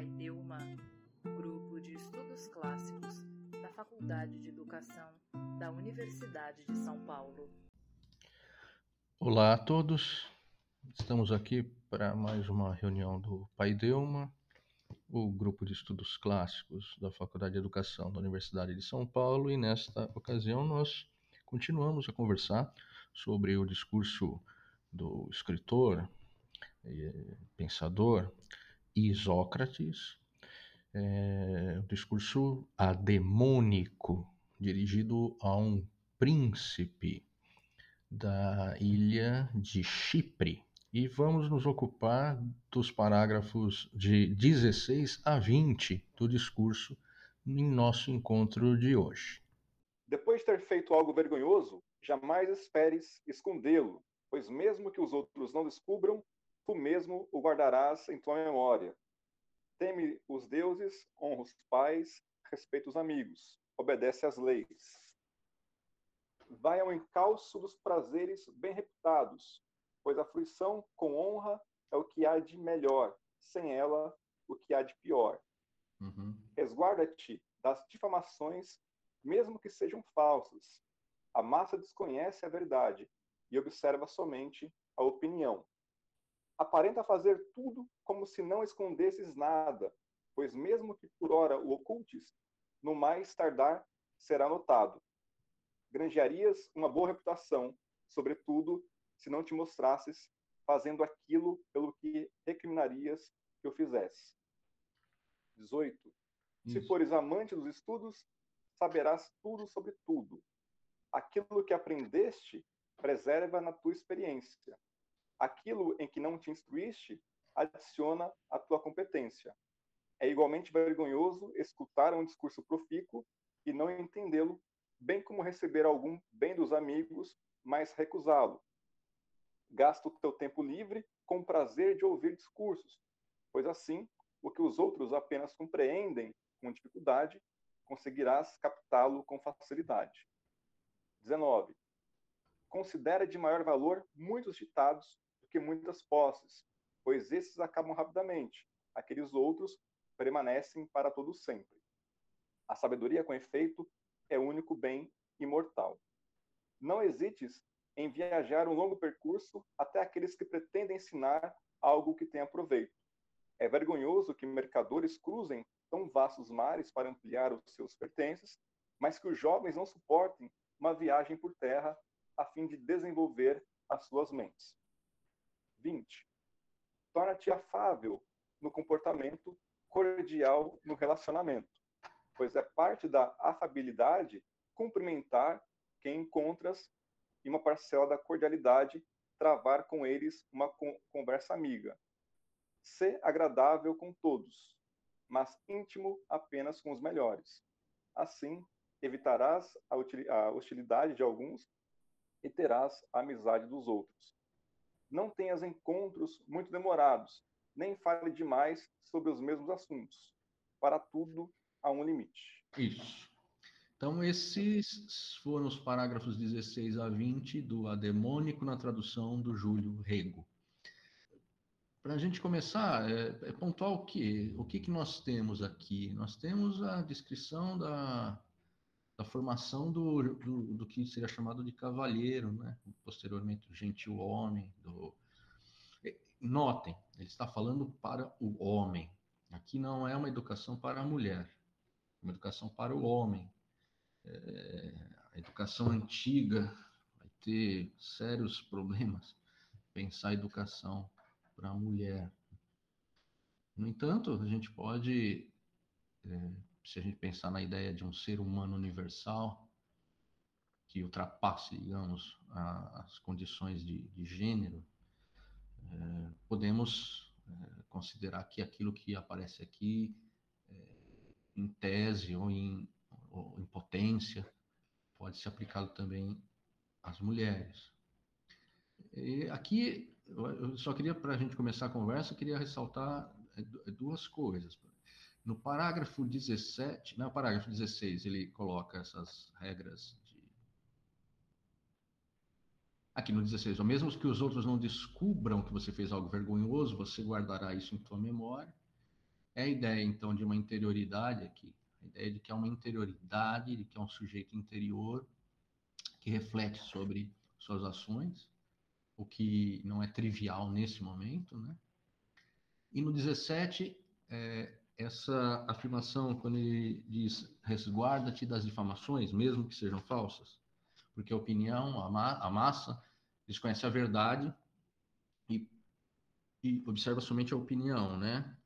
Pai Delma, grupo de estudos clássicos da Faculdade de Educação da Universidade de São Paulo. Olá a todos, estamos aqui para mais uma reunião do Pai Delma, o grupo de estudos clássicos da Faculdade de Educação da Universidade de São Paulo, e nesta ocasião nós continuamos a conversar sobre o discurso do escritor, e pensador Isócrates, é, um discurso ademônico, dirigido a um príncipe da ilha de Chipre. E vamos nos ocupar dos parágrafos de 16 a 20 do discurso em nosso encontro de hoje. Depois de ter feito algo vergonhoso, jamais esperes escondê-lo, pois mesmo que os outros não descubram, tu mesmo o guardarás em tua memória. Teme os deuses, honra os pais, respeita os amigos, obedece às leis. Vai ao encalço dos prazeres bem reputados, pois a fruição com honra é o que há de melhor, sem ela, o que há de pior. Uhum. Resguarda-te das difamações, mesmo que sejam falsas. A massa desconhece a verdade e observa somente a opinião. Aparenta fazer tudo como se não escondesses nada, pois mesmo que por hora o ocultes, no mais tardar será notado. Granjearias uma boa reputação, sobretudo se não te mostrasses fazendo aquilo pelo que recriminarias que eu fizesse. 18. Isso. Se fores amante dos estudos, saberás tudo sobre tudo. Aquilo que aprendeste, preserva na tua experiência aquilo em que não te instruíste, adiciona a tua competência. É igualmente vergonhoso escutar um discurso profícuo e não entendê-lo, bem como receber algum bem dos amigos, mas recusá-lo. Gasta o teu tempo livre com prazer de ouvir discursos, pois assim, o que os outros apenas compreendem com dificuldade, conseguirás captá-lo com facilidade. 19. Considera de maior valor muitos ditados que muitas posses, pois esses acabam rapidamente, aqueles outros permanecem para todo sempre. A sabedoria, com efeito, é o único bem imortal. Não hesites em viajar um longo percurso até aqueles que pretendem ensinar algo que tenha proveito. É vergonhoso que mercadores cruzem tão vastos mares para ampliar os seus pertences, mas que os jovens não suportem uma viagem por terra a fim de desenvolver as suas mentes. 20. Torna-te afável no comportamento, cordial no relacionamento, pois é parte da afabilidade cumprimentar quem encontras e uma parcela da cordialidade travar com eles uma conversa amiga. Ser agradável com todos, mas íntimo apenas com os melhores. Assim, evitarás a hostilidade de alguns e terás a amizade dos outros não tenhas encontros muito demorados, nem fale demais sobre os mesmos assuntos. Para tudo há um limite. Isso. Então, esses foram os parágrafos 16 a 20 do Ademônico na tradução do Júlio Rego. Para a gente começar, é, é pontuar o que? O que, que nós temos aqui? Nós temos a descrição da, da formação do, do, do, que seria chamado de cavalheiro, né? posteriormente o gentil homem. Do... Notem, ele está falando para o homem. Aqui não é uma educação para a mulher, é uma educação para o homem. É, a educação antiga vai ter sérios problemas pensar a educação para a mulher. No entanto, a gente pode é, se a gente pensar na ideia de um ser humano universal, que ultrapasse, digamos, a, as condições de, de gênero, é, podemos é, considerar que aquilo que aparece aqui, é, em tese ou em, ou em potência, pode ser aplicado também às mulheres. E aqui, eu só queria, para a gente começar a conversa, queria ressaltar é, duas coisas. No parágrafo 17, no parágrafo 16, ele coloca essas regras de. Aqui no 16, ou mesmo que os outros não descubram que você fez algo vergonhoso, você guardará isso em tua memória. é a ideia, então, de uma interioridade aqui, a ideia de que é uma interioridade, de que é um sujeito interior que reflete sobre suas ações, o que não é trivial nesse momento, né? E no 17, é, essa afirmação, quando ele diz resguarda-te das difamações, mesmo que sejam falsas, porque a opinião, a, ma a massa, desconhece a verdade e, e, observa somente a opinião, né?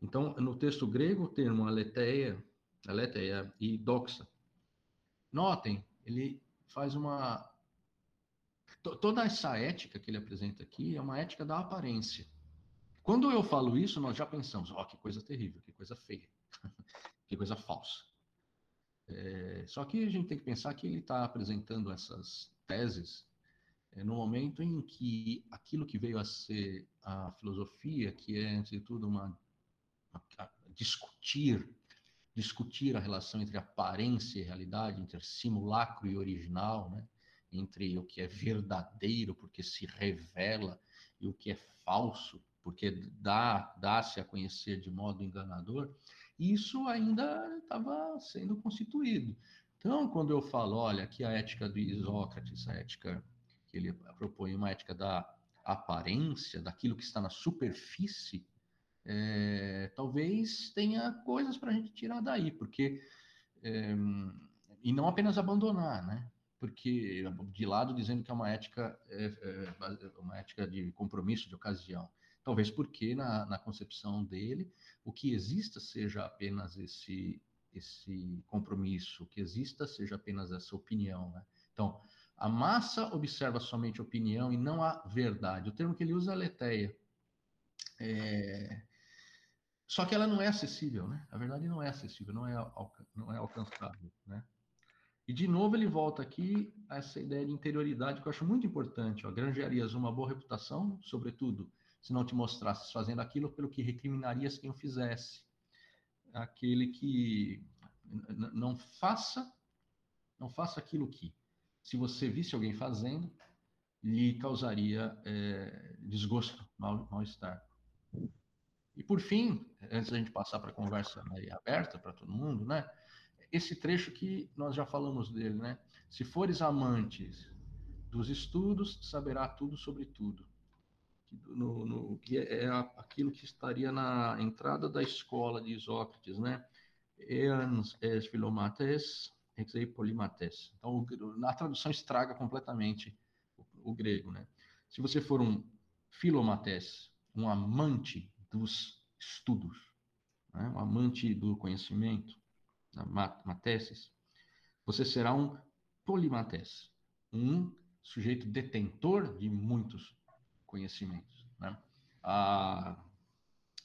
Então, no texto grego, o termo aletheia, aletheia e doxa. Notem, ele faz uma toda essa ética que ele apresenta aqui é uma ética da aparência. Quando eu falo isso, nós já pensamos, ó, oh, que coisa terrível, que coisa feia, que coisa falsa. É, só que a gente tem que pensar que ele está apresentando essas teses é, no momento em que aquilo que veio a ser a filosofia, que é, antes de tudo, uma, uma discutir, discutir a relação entre aparência e realidade, entre simulacro e original, né? entre o que é verdadeiro, porque se revela, e o que é falso, porque dá, dá-se a conhecer de modo enganador, isso ainda estava sendo constituído. Então, quando eu falo, olha, aqui a ética do Isócrates, a ética que ele propõe, uma ética da aparência, daquilo que está na superfície, é, talvez tenha coisas para a gente tirar daí, porque. É, e não apenas abandonar, né? Porque de lado dizendo que é uma ética, é, é, uma ética de compromisso, de ocasião. Talvez porque na, na concepção dele o que exista seja apenas esse esse compromisso, o que exista seja apenas essa opinião. Né? Então, a massa observa somente a opinião e não a verdade. O termo que ele usa é leteia. É... Só que ela não é acessível, né? A verdade não é acessível, não é, alca... não é alcançável, né? E de novo ele volta aqui a essa ideia de interioridade que eu acho muito importante. Ó. Granjearias uma boa reputação, sobretudo se não te mostrasses fazendo aquilo pelo que recriminarias quem o fizesse. Aquele que não faça, não faça aquilo que, se você visse alguém fazendo, lhe causaria é, desgosto, mal-estar. e por fim, antes da gente passar para a conversa aberta para todo mundo, né? Esse trecho que nós já falamos dele, né? Se fores amantes dos estudos, saberá tudo sobre tudo no, no, que é, é aquilo que estaria na entrada da escola de Isócrates, né? Eans es filomates, exei polimates. Então, na tradução estraga completamente o, o, grego, né? Se você for um filomates, um amante dos estudos, né? um amante do conhecimento, mateses, você será um polimates, um sujeito detentor de muitos conhecimentos. Né? A,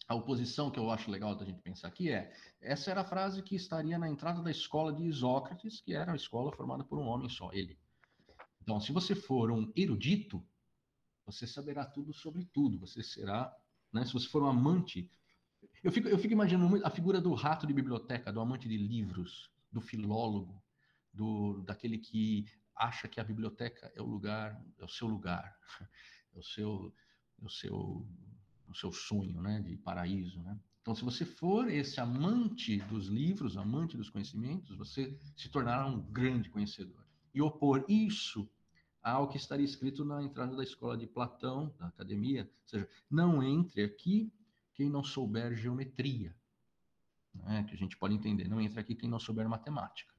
a oposição que eu acho legal da gente pensar aqui é: essa era a frase que estaria na entrada da escola de Isócrates, que era uma escola formada por um homem só, ele. Então, se você for um erudito, você saberá tudo sobre tudo, você será, né, se você for um amante. Eu fico, eu fico imaginando a figura do rato de biblioteca, do amante de livros, do filólogo, do, daquele que acha que a biblioteca é o lugar, é o seu lugar o seu, o seu, o seu sonho, né, de paraíso, né? Então, se você for esse amante dos livros, amante dos conhecimentos, você se tornará um grande conhecedor. E opor isso ao que estaria escrito na entrada da escola de Platão, da academia, ou seja, não entre aqui quem não souber geometria, né, que a gente pode entender, não entre aqui quem não souber matemática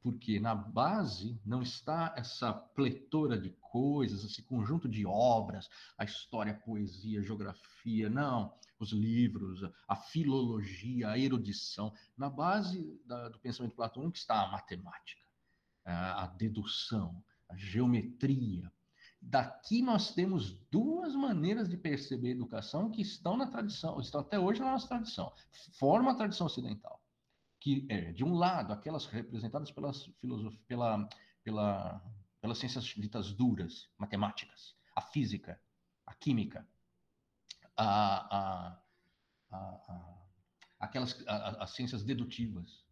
porque na base não está essa pletora de coisas, esse conjunto de obras, a história, a poesia, a geografia, não, os livros, a filologia, a erudição. Na base da, do pensamento platônico está a matemática, a dedução, a geometria. Daqui nós temos duas maneiras de perceber a educação que estão na tradição, estão até hoje na nossa tradição. Forma a tradição ocidental que é, de um lado, aquelas representadas pelas pela, pela, pelas ciências ditas duras, matemáticas, a física, a química, a, a, a, aquelas as ciências dedutivas.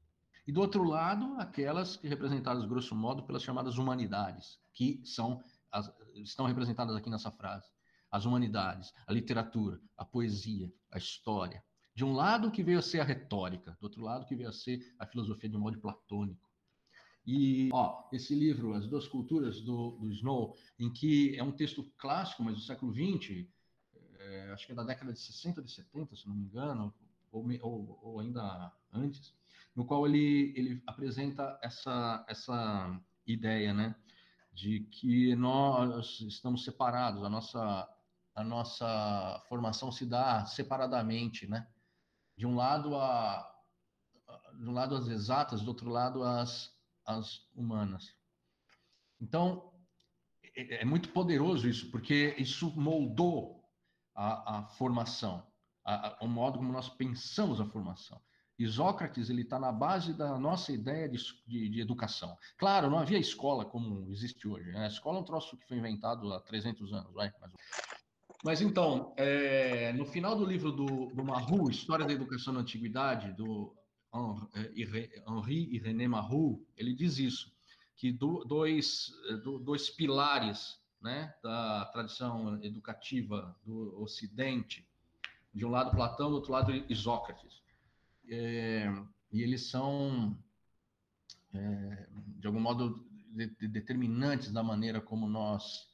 E do outro lado, aquelas que representadas, grosso modo, pelas chamadas humanidades, que são as, estão representadas aqui nessa frase. As humanidades, a literatura, a poesia, a história, De um lado que veio a ser a retórica, do outro lado que veio a ser a filosofia de modo platônico. E, ó, esse livro, As Duas Culturas, do, do Snow, em que é um texto clássico, mas do século XX, é, acho que é da década de 60, de 70, se não me engano, ou, ou, ou ainda antes, no qual ele, ele apresenta essa, essa ideia, né, de que nós estamos separados, a nossa, a nossa formação se dá separadamente, né, de um lado a de um lado as exatas, do outro lado as, as humanas. Então, é, é muito poderoso isso, porque isso moldou a, a formação, a, o modo como nós pensamos a formação. E Sócrates ele está na base da nossa ideia de, de, de, educação. Claro, não havia escola como existe hoje. Né? A escola é um troço que foi inventado há 300 anos, vai, mais mas então, é, no final do livro do, do Marrou, História da Educação na Antiguidade, do é, Henri e René Marrou, ele diz isso, que do, dois, do, dois pilares né, da tradição educativa do Ocidente, de um lado Platão, do outro lado Isócrates, é, e eles são, é, de algum modo, de, de determinantes da maneira como nós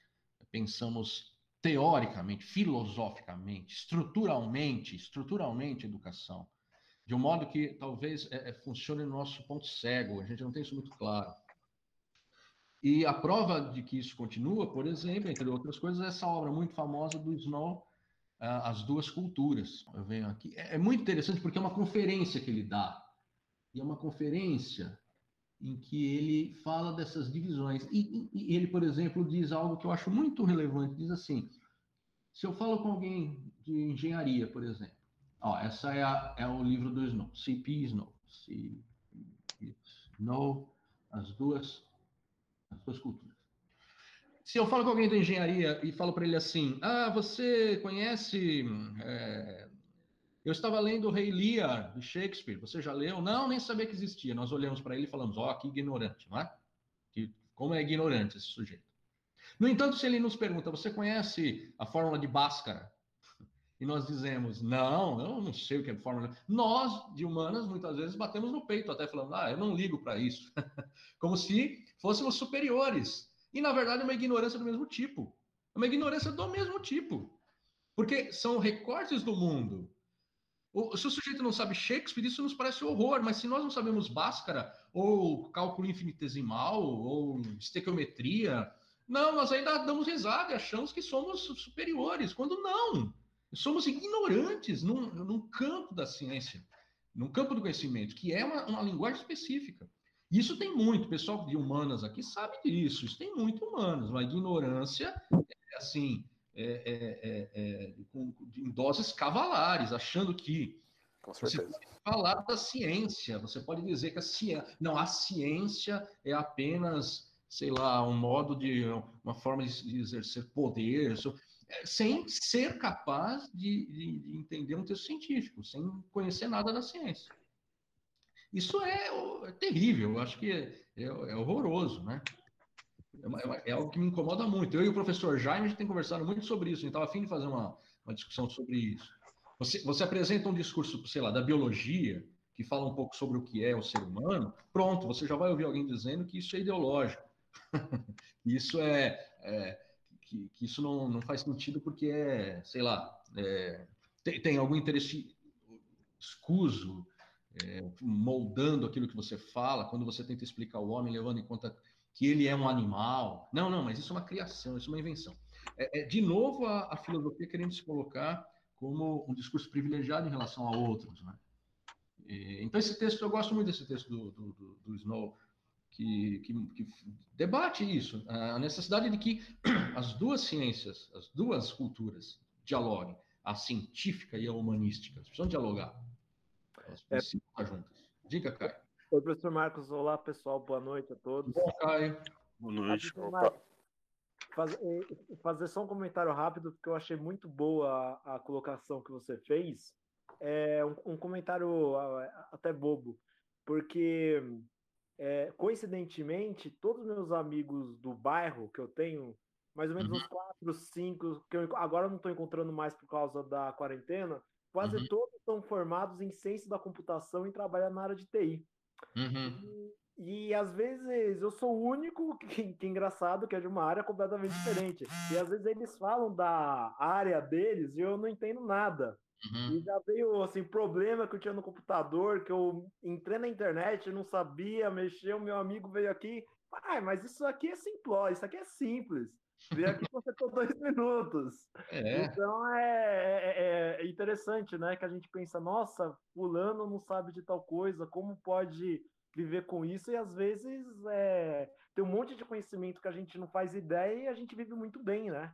pensamos teoricamente, filosoficamente, estruturalmente, estruturalmente educação, de um modo que talvez é, é, funcione no nosso ponto cego, a gente não tem isso muito claro. E a prova de que isso continua, por exemplo, entre outras coisas, é essa obra muito famosa do Snow, As Duas Culturas. Eu venho aqui. É, é muito interessante porque é uma conferência que ele dá. E é uma conferência em que ele fala dessas divisões. E, e, ele, por exemplo, diz algo que eu acho muito relevante. Diz assim: se eu falo com alguém de engenharia, por exemplo, ó, essa é, a, é o livro do Snow, CP Snow, CP Snow, as duas, as duas culturas. Se eu falo com alguém da engenharia e falo para ele assim, ah, você conhece é, eu estava lendo o Rei Lear, de Shakespeare. Você já leu? Não, nem sabia que existia. Nós olhamos para ele e falamos, ó, oh, que ignorante, não é? Que, como é ignorante esse sujeito. No entanto, se ele nos pergunta, você conhece a fórmula de Bhaskara? E nós dizemos, não, eu não sei o que é fórmula. Nós, de humanas, muitas vezes batemos no peito, até falando, ah, eu não ligo para isso. Como se fôssemos superiores. E, na verdade, é uma ignorância do mesmo tipo. É uma ignorância do mesmo tipo. Porque são recortes do mundo o, se o sujeito não sabe Shakespeare, isso nos parece horror, mas se nós não sabemos Bhaskara, ou cálculo infinitesimal, ou estequiometria, não, nós ainda damos risada e achamos que somos superiores, quando não. Somos ignorantes num, num campo da ciência, num campo do conhecimento, que é uma, uma linguagem específica. Isso tem muito, o pessoal de humanas aqui sabe disso, isso tem muito humanas, uma ignorância, é, assim, é, é, é, é com, em doses cavalares, achando que você pode falar da ciência, você pode dizer que a ciência. Não, a ciência é apenas, sei lá, um modo de. uma forma de exercer poder, sem ser capaz de, de, de entender um texto científico, sem conhecer nada da ciência. Isso é, é terrível, eu acho que é, é, é horroroso, né? É, é, algo que me incomoda muito. Eu e o professor Jaime a gente tem conversado muito sobre isso. A gente estava afim de fazer uma, uma discussão sobre isso. Você, você apresenta um discurso, sei lá, da biologia, que fala um pouco sobre o que é o ser humano, pronto, você já vai ouvir alguém dizendo que isso é ideológico. isso é, é que, que, isso não, não faz sentido porque é, sei lá, é, tem, tem, algum interesse escuso é, moldando aquilo que você fala, quando você tenta explicar o homem, levando em conta que ele é um animal. Não, não, mas isso é uma criação, isso é uma invenção. É, é de novo a, a, filosofia querendo se colocar como um discurso privilegiado em relação a outros. Né? E, então, esse texto, eu gosto muito desse texto do, do, do, do Snow, que, que, que, debate isso, a necessidade de que as duas ciências, as duas culturas dialoguem, a científica e a humanística, elas precisam dialogar. Elas é. precisam é. estar juntas. Diga, Caio. Oi, professor Marcos. Olá, pessoal. Boa noite a todos. Bom, Caio. Boa noite. Faz, fazer só um comentário rápido, porque eu achei muito boa a, a colocação que você fez. É um, um comentário até bobo, porque é, coincidentemente, todos os meus amigos do bairro que eu tenho, mais ou menos uhum. uns quatro, cinco, que eu agora não estou encontrando mais por causa da quarentena, quase Uhum. todos são formados em ciência da computação e trabalham na área de TI. Uhum. E, e, às vezes eu sou o único que, que é engraçado que é de uma área completamente diferente. E às vezes eles falam da área deles e eu não entendo nada. Uhum. E já veio assim, problema que eu tinha no computador, que eu entrei na internet, não sabia mexer, o meu amigo veio aqui. Ah, mas isso aqui é simplório, isso aqui é simples. Veio aqui você com dois minutos. É. Então é, é, é, interessante, né? Que a gente pensa, nossa, fulano não sabe de tal coisa, como pode viver com isso? E às vezes é, tem um monte de conhecimento que a gente não faz ideia e a gente vive muito bem, né?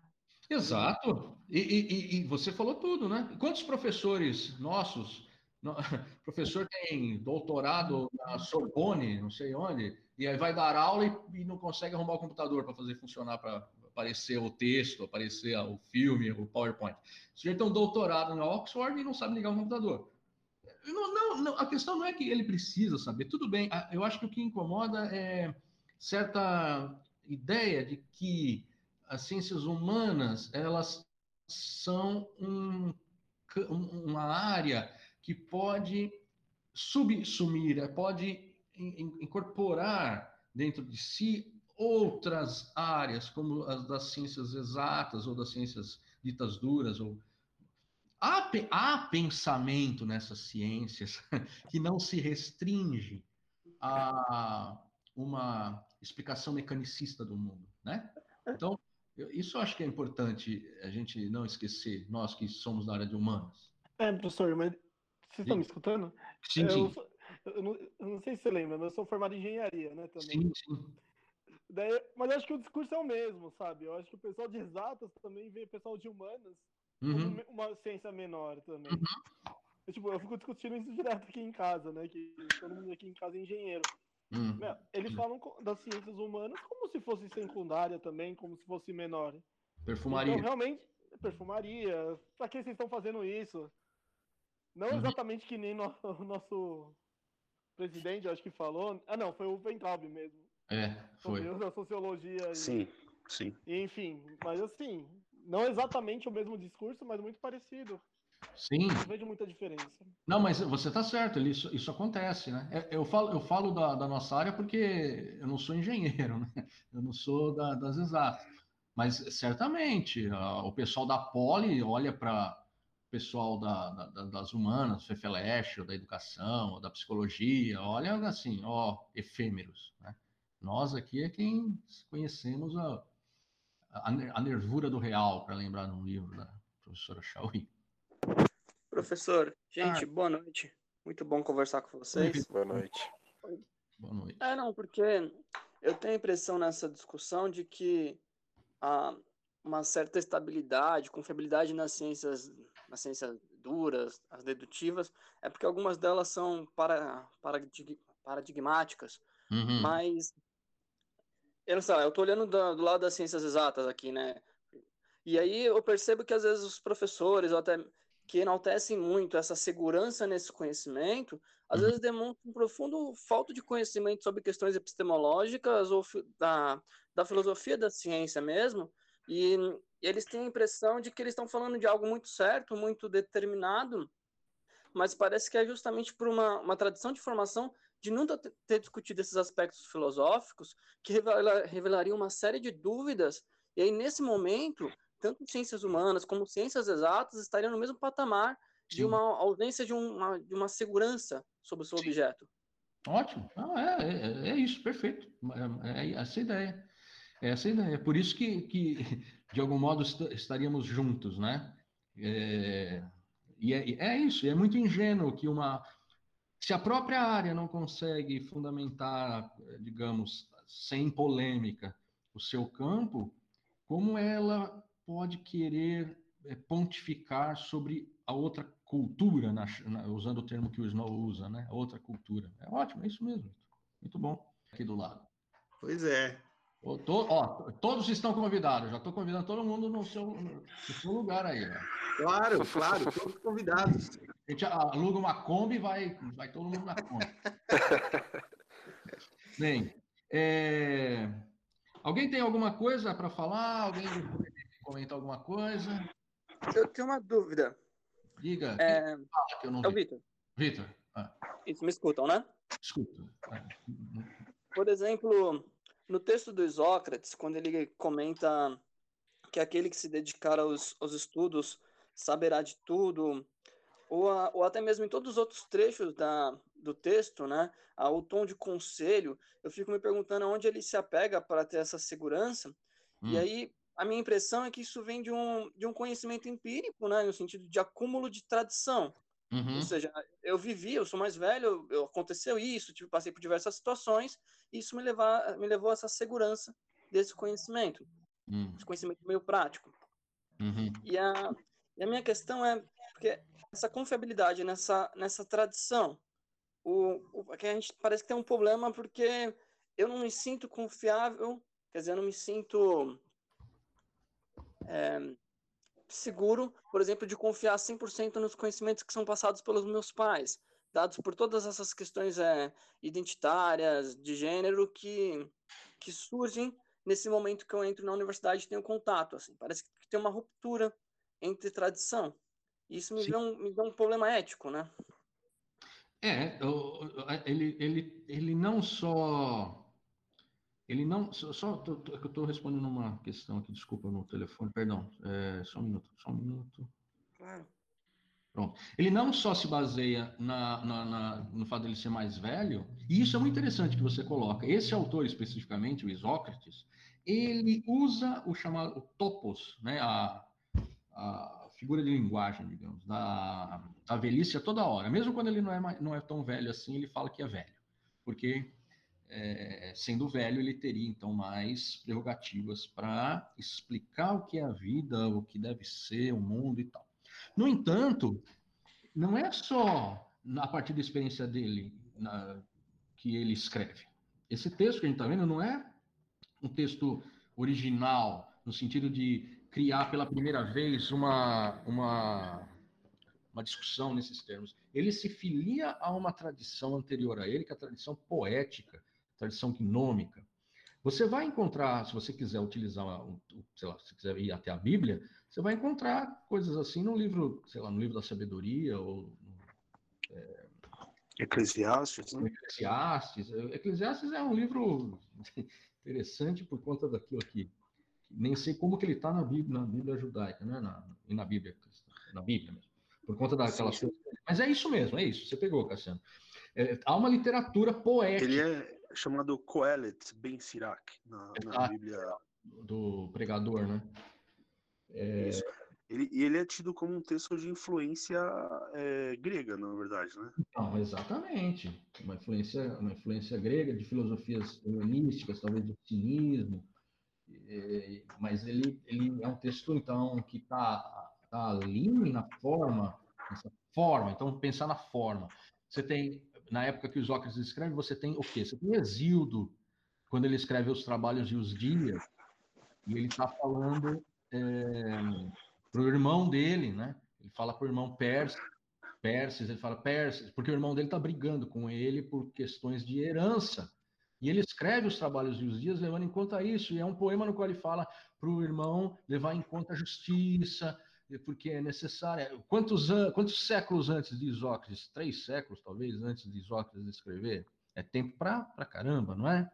Exato. E, e, e você falou tudo, né? Quantos professores nossos, no, professor tem doutorado na Sorbonne, não sei onde, e aí vai dar aula e, e não consegue arrumar o computador para fazer funcionar para aparecer o texto, aparecer o filme, o PowerPoint. O sujeito tem um doutorado na Oxford e não sabe ligar o computador. Não, não, não, a questão não é que ele precisa saber, tudo bem. Eu acho que o que incomoda é certa ideia de que as ciências humanas elas são um, uma área que pode subsumir, pode incorporar dentro de si outras áreas, como as das ciências exatas ou das ciências ditas duras. Ou... Há, há pensamento nessas ciências que não se restringe a uma explicação mecanicista do mundo, né? Então, isso eu acho que é importante a gente não esquecer, nós que somos da área de humanas. É, professor, mas vocês estão me escutando? Sim, sim. Eu, eu, não, eu, não, sei se você lembra, mas eu sou formado em engenharia, né, também. Sim, sim. Daí, mas eu acho que o discurso é o mesmo, sabe? Eu acho que o pessoal de exatas também vê o pessoal de humanas uhum. como uma ciência menor também. Uhum. Eu, tipo, eu fico discutindo isso direto aqui em casa, né? Que todo mundo aqui em casa é engenheiro. Uhum. Meu, eles falam das ciências humanas como se fosse secundária também, como se fosse menor. Perfumaria. Então, realmente, perfumaria. Pra que vocês estão fazendo isso? Não Uhum. exatamente que nem no, o nosso presidente, acho que falou. Ah, não, foi o Ventralb mesmo. É, foi. Sobre a sociologia. E, Sim, sim. enfim, mas assim, não exatamente o mesmo discurso, mas muito parecido. Sim. Não vejo muita diferença. Não, mas você está certo, isso, isso acontece, né? Eu falo, eu falo da, da, nossa área porque eu não sou engenheiro, né? Eu não sou da, das exatas. Mas certamente o pessoal da Poli olha para o pessoal da, da, das humanas, FEFELESH, da educação, ou da psicologia, olha assim, ó, efêmeros, né? Nós aqui é quem conhecemos a, a, a nervura do real, para lembrar num livro da professora Chauí. Professor, gente, ah. boa noite. Muito bom conversar com vocês. Boa noite. Boa noite. É, não, porque eu tenho a impressão nessa discussão de que há uma certa estabilidade, confiabilidade nas ciências, nas ciências duras, as dedutivas, é porque algumas delas são para, paradig, paradigmáticas, uhum. mas eu não sei, eu tô olhando do, do lado das ciências exatas aqui, né? E aí eu percebo que às vezes os professores, ou até que enaltecem muito essa segurança nesse conhecimento, às Uhum. vezes demonstram um profundo falta de conhecimento sobre questões epistemológicas ou da, da filosofia da ciência mesmo, e, e eles têm a impressão de que eles estão falando de algo muito certo, muito determinado, mas parece que é justamente por uma, uma tradição de formação de nunca ter- discutido esses aspectos filosóficos que revela, revelariam uma série de dúvidas, e aí nesse momento tanto ciências humanas como ciências exatas estariam no mesmo patamar de Sim. uma ausência de uma, de uma segurança sobre o seu Sim. objeto. Ótimo. Não, é, é, é isso, perfeito. É, é essa a ideia. É essa a ideia. Por isso que, que de algum modo, est- estaríamos juntos, né? É, e é, é isso, é muito ingênuo que uma. Se a própria área não consegue fundamentar, digamos, sem polêmica, o seu campo, como ela pode querer eh, pontificar sobre a outra cultura, na- na- usando o termo que o Snow usa, né? A outra cultura. É ótimo, é isso mesmo. Muito bom. Aqui do lado. Pois é. Ó, to- ó, todos estão convidados. Já estou convidando todo mundo no seu, no seu lugar aí. Né? Claro, claro, todos convidados. A gente aluga uma Kombi e vai, vai todo mundo na Kombi. Bem, é, alguém tem alguma coisa para falar? Alguém comentar alguma coisa? Eu tenho uma dúvida. Diga. É, Fala que eu não é o vi. Vitor. Vitor. Ah, Isso, me escutam, né? escuta. Ah, Por exemplo, no texto do Isócrates, quando ele comenta que aquele que se dedicar aos, aos estudos saberá de tudo, ou, a- ou até mesmo em todos os outros trechos da, do texto, né, ao tom de conselho, eu fico me perguntando aonde ele se apega para ter essa segurança. hum, E aí, a minha impressão é que isso vem de um, de um conhecimento empírico, né, no sentido de acúmulo de tradição. uhum, Ou seja, eu vivi, eu sou mais velho, eu, aconteceu isso, tive, passei por diversas situações, e isso me, levar, me levou a essa segurança desse conhecimento, hum, esse conhecimento meio prático. uhum. E a, e a minha questão é, porque essa confiabilidade nessa, nessa tradição, o, o, que a gente parece que tem um problema porque eu não me sinto confiável, quer dizer, eu não me sinto é, seguro, por exemplo, de confiar 100% nos conhecimentos que são passados pelos meus pais, dados por todas essas questões é, identitárias, de gênero, que, que surgem nesse momento que eu entro na universidade e tenho contato. Assim, parece que tem uma ruptura entre tradição. Isso me Sim. vê, um, me vê um problema ético, né? É, ele, ele, ele não só. Ele não. Só, só tô- eu estou respondendo uma questão aqui, desculpa no telefone, perdão. É, só um minuto, só um minuto. Claro. Ele não só se baseia na, na- na- no fato dele ser mais velho, e isso é muito interessante que você coloca. Esse autor especificamente, o Isócrates, ele usa o chamado o topos, né, a, a figura de linguagem, digamos, da, da velhice a toda hora. Mesmo quando ele não é, não é tão velho assim, ele fala que é velho. Porque, é, sendo velho, ele teria, então, mais prerrogativas para explicar o que é a vida, o que deve ser o mundo e tal. No entanto, não é só a partir da experiência dele na- que ele escreve. Esse texto que a gente está vendo não é um texto original, no sentido de criar pela primeira vez uma, uma, uma discussão nesses termos. Ele se filia a uma tradição anterior a ele, que é a tradição poética, tradição gnômica. Você vai encontrar, se você quiser utilizar, sei lá, se quiser ir até a Bíblia, você vai encontrar coisas assim no livro, sei lá, no livro da sabedoria ou no Eclesiastes, né? Eclesiastes. Eclesiastes é um livro interessante por conta daquilo aqui. Nem sei como que ele está na Bíblia, na Bíblia judaica, né? Na, e na Bíblia, na Bíblia mesmo. Por conta daquelas Sim, sim. coisas. Mas é isso mesmo, é isso. Você pegou, Cassiano. É, há uma literatura poética Ele é chamado Coelet Ben Sirac na, na Exato. Bíblia. do pregador, né? Isso. Ele, e ele é tido como um texto de influência é, grega, na verdade, né? Não, exatamente. Uma influência, uma influência grega de filosofias helenísticas, talvez do cinismo. É, mas ele, ele é um texto, então, que está tá ali na forma, nessa forma. Então, pensar na forma. Você tem, na época que os Sócrates escreve, você tem o quê? Você tem Exildo, quando ele escreve os trabalhos e os dias, e ele está falando para o irmão dele, né? Ele fala para o irmão Perses, Perses, ele fala Perses, porque o irmão dele está brigando com ele por questões de herança. E ele escreve os trabalhos e os dias levando em conta isso. E é um poema no qual ele fala para o irmão levar em conta a justiça, porque é necessária. Quantos, an... Quantos séculos antes de Isócrates? Três séculos, talvez, antes de Isócrates escrever? É tempo para caramba, não é?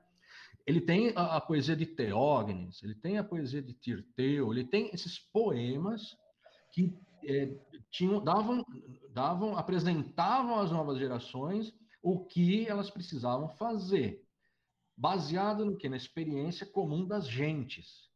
Ele tem a, a, poesia de Teógenes, ele tem a poesia de Tirteu, ele tem esses poemas que é, tinham, davam, davam, apresentavam às novas gerações o que elas precisavam fazer, baseado no que na experiência comum das gentes.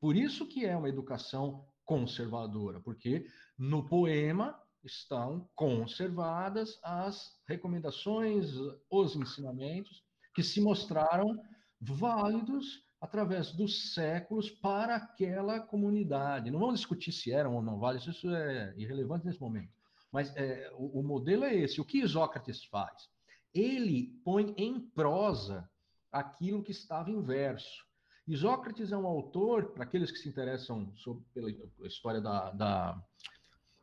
Por isso que é uma educação conservadora, porque no poema estão conservadas as recomendações, os ensinamentos que se mostraram válidos através dos séculos para aquela comunidade. Não vamos discutir se eram ou não válidos, isso é irrelevante nesse momento. Mas é, o, o, modelo é esse. O que Isócrates faz? Ele põe em prosa aquilo que estava em verso. Isócrates é um autor, para aqueles que se interessam sobre, pela história da, da,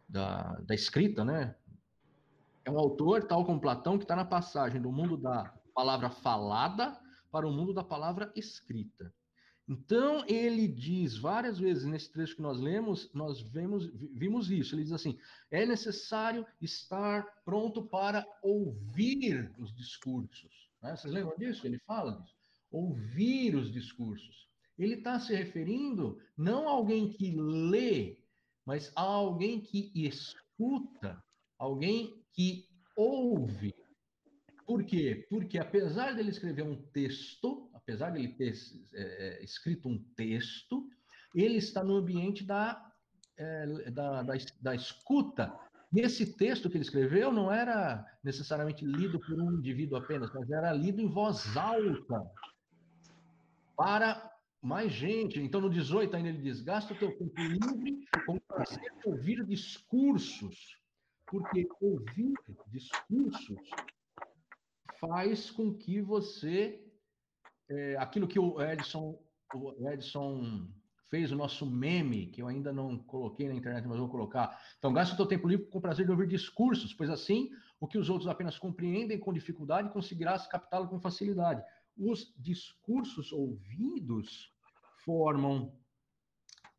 da, da escrita, né? É um autor, tal como Platão, que está na passagem do mundo da palavra falada para o mundo da palavra escrita. Então, ele diz várias vezes nesse trecho que nós lemos, nós vemos, vimos isso. Ele diz assim: é necessário estar pronto para ouvir os discursos. Né? Vocês lembram disso? Ele fala disso. Ouvir os discursos. Ele está se referindo não a alguém que lê, mas a alguém que escuta, alguém que ouve. Por quê? Porque apesar dele escrever um texto, apesar de ele ter é, escrito um texto, ele está no ambiente da, é, da, da, da escuta. E esse texto que ele escreveu não era necessariamente lido por um indivíduo apenas, mas era lido em voz alta para mais gente. Então, no 18 ainda ele diz, gasta o teu tempo livre com prazer de ouvir discursos, porque ouvir discursos faz com que você é, aquilo que o Edson, o Edson fez o nosso meme, que eu ainda não coloquei na internet, mas vou colocar. Então, gasta o teu tempo livre com o prazer de ouvir discursos, pois assim, o que os outros apenas compreendem com dificuldade, conseguirás captá-lo com facilidade. Os discursos ouvidos formam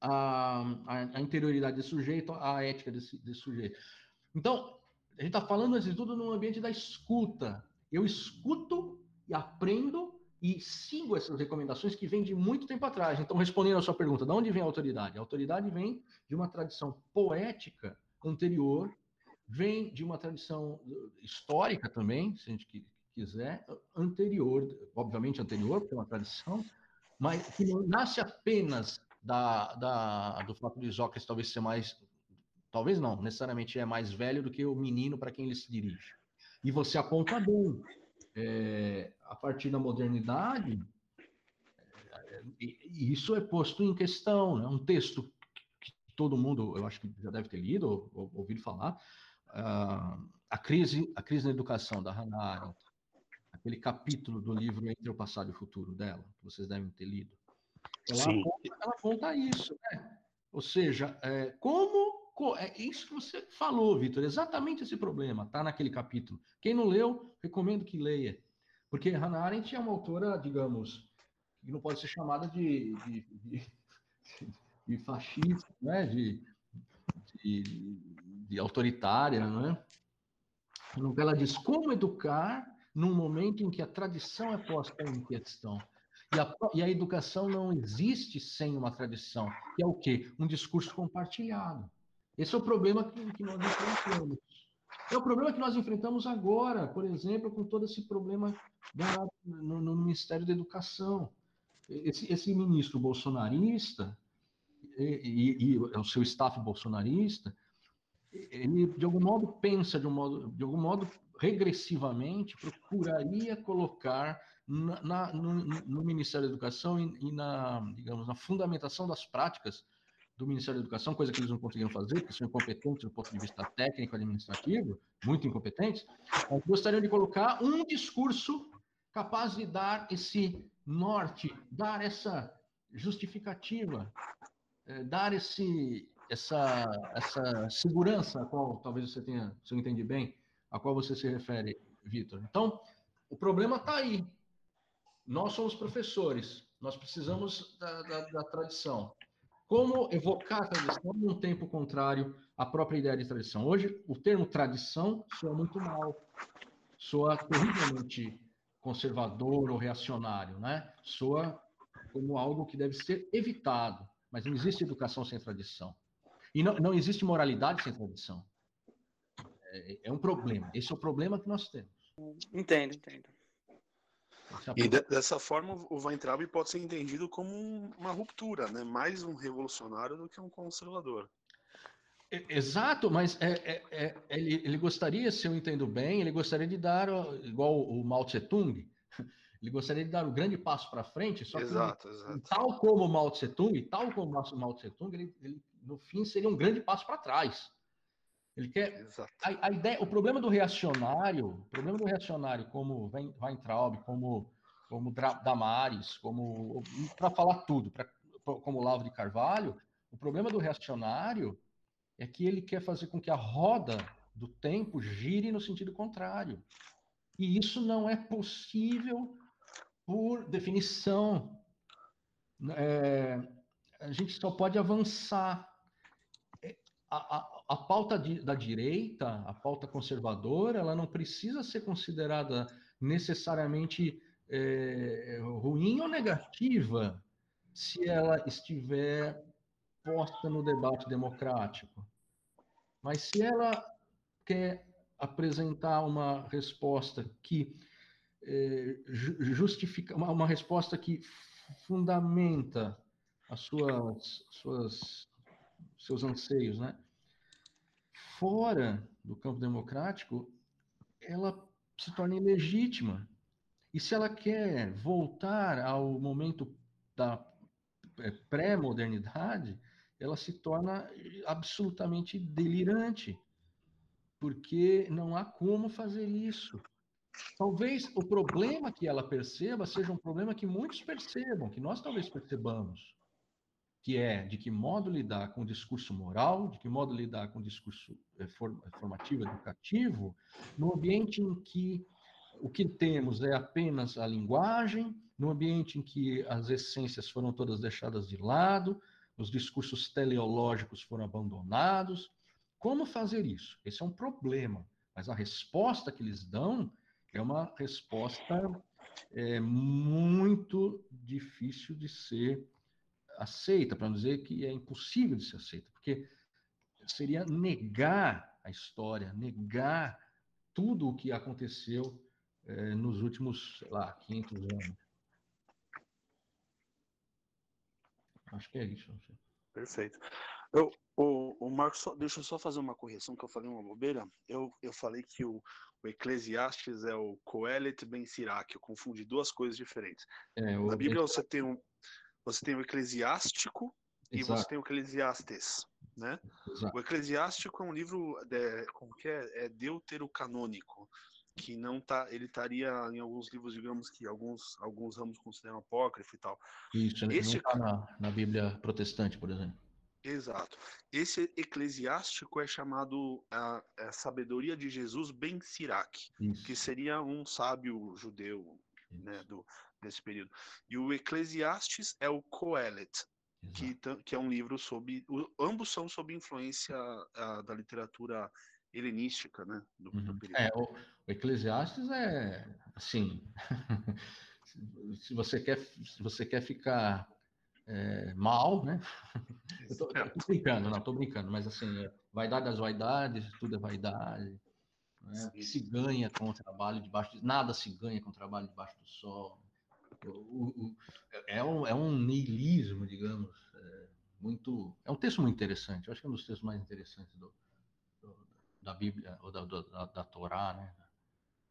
a, a, interioridade desse sujeito, a ética desse, desse sujeito. Então, a gente está falando, antes de tudo, no ambiente da escuta. Eu escuto e aprendo e sigo essas recomendações que vêm de muito tempo atrás. Então, respondendo à sua pergunta, de onde vem a autoridade? A autoridade vem de uma tradição poética anterior, vem de uma tradição histórica também, se a gente quiser, anterior, obviamente anterior, porque é uma tradição, mas que não nasce apenas da, da, do fato de Sócrates talvez ser mais, talvez não, necessariamente é mais velho do que o menino para quem ele se dirige. E você aponta bem, é, a partir da modernidade, é, isso é posto em questão, né? um texto que todo mundo, eu acho que já deve ter lido ou, ou ouvido falar, uh, a crise, a crise na educação da Hannah Arendt, aquele capítulo do livro Entre o Passado e o Futuro dela, que vocês devem ter lido. Ela, aponta, ela aponta, isso, né? Ou seja, é, como é isso que você falou, Vitor, exatamente esse problema, tá naquele capítulo. Quem não leu, recomendo que leia. Porque Hannah Arendt é uma autora, digamos, que não pode ser chamada de, de, de, de fascista, né? de, de, autoritária, não é? Ela diz como educar num momento em que a tradição é posta em questão. E a, e a educação não existe sem uma tradição, que é o quê? Um discurso compartilhado. Esse é o problema que, que nós enfrentamos. É o problema que nós enfrentamos agora, por exemplo, com todo esse problema da, no, no, Ministério da Educação. Esse, esse ministro bolsonarista e, e, e, o seu staff bolsonarista, ele de algum modo pensa de um modo, de algum modo regressivamente procuraria colocar na, na, no, no, Ministério da Educação e, e, na, digamos, na fundamentação das práticas do Ministério da Educação, coisa que eles não conseguiram fazer, porque são incompetentes do ponto de vista técnico administrativo, muito incompetentes, gostariam de colocar um discurso capaz de dar esse norte, dar essa justificativa, é, dar esse, essa, essa segurança a qual talvez você tenha, se eu entendi bem, a qual você se refere, Vitor. Então, o problema está aí. Nós somos professores, nós precisamos da, da, da tradição. Como evocar a tradição num tempo contrário à própria ideia de tradição? Hoje, o termo tradição soa muito mal, soa terrivelmente conservador ou reacionário, né? Soa como algo que deve ser evitado, mas não existe educação sem tradição. E não, não existe moralidade sem tradição. É, é um problema. Esse é o problema que nós temos. Entendo, entendo. E de, dessa forma, o Weintraub pode ser entendido como uma ruptura, né? mais um revolucionário do que um conservador. Exato, mas é, é, é, ele, ele, gostaria, se eu entendo bem, ele gostaria de dar, igual o Mao Tse Tung, ele gostaria de dar o um grande passo para frente, só que exato, exato. tal como o Mao Tse Tung, tal como o Mao Tse Tung, ele, ele no fim seria um grande passo para trás. Ele quer a, a, ideia, o problema do reacionário, o problema do reacionário como Weintraub, como como Damares, como para falar tudo, pra, como Lavo de Carvalho, o problema do reacionário é que ele quer fazer com que a roda do tempo gire no sentido contrário. E isso não é possível por definição. é, a gente só pode avançar. É, a, a, a pauta de, da direita, a pauta conservadora, ela não precisa ser considerada necessariamente é, ruim ou negativa se ela estiver posta no debate democrático. Mas se ela quer apresentar uma resposta que é, justifica, uma, uma, resposta que fundamenta as suas, suas seus anseios, né? Fora do campo democrático, ela se torna ilegítima. E se ela quer voltar ao momento da é, pré-modernidade, ela se torna absolutamente delirante, porque não há como fazer isso. Talvez o problema que ela perceba seja um problema que muitos percebam, que nós talvez percebamos, que é de que modo lidar com o discurso moral, de que modo lidar com o discurso é, formativo, educativo, no ambiente em que o que temos é apenas a linguagem, no ambiente em que as essências foram todas deixadas de lado, os discursos teleológicos foram abandonados. Como fazer isso? Esse é um problema, mas a resposta que eles dão é uma resposta é, muito difícil de ser aceita, para não dizer que é impossível de ser aceita, porque seria negar a história, negar tudo o que aconteceu é, nos últimos, sei lá, 500 anos. Acho que é isso. Perfeito. Eu, o, o Marcos, só, deixa eu só fazer uma correção, que eu falei uma bobeira. Eu, eu falei que o, o Eclesiastes é o Coelet Ben Sirac, eu confundi duas coisas diferentes. É, Na Bíblia você tem, um, você tem o Eclesiástico Exato. e você tem o Eclesiastes. Né? O Eclesiástico é um livro, de, como que é? É deuterocanônico que não tá, ele estaria em alguns livros, digamos que alguns alguns ramos consideram apócrifo e tal. Isso, Esse... não está na, na Bíblia protestante, por exemplo. Exato. Esse eclesiástico é chamado a, a sabedoria de Jesus Ben Sirac, Isso. que seria um sábio judeu né, do, desse período. E o Eclesiastes é o Coelet, que, que é um livro sobre. O, ambos são sob influência a, da literatura helenística, né? Do, uhum. do é, o, o, Eclesiastes é assim. se você quer, se você quer ficar é, mal, né? Eu tô, tô, brincando, não, tô brincando, mas assim, é, vaidade das vaidades, tudo é vaidade. Né? que se ganha com o trabalho debaixo de, nada se ganha com o trabalho debaixo do sol. O, é, um, é um niilismo, digamos, é, muito. É um texto muito interessante. Eu acho que é um dos textos mais interessantes do, da Bíblia, ou da, da, da Torá, né?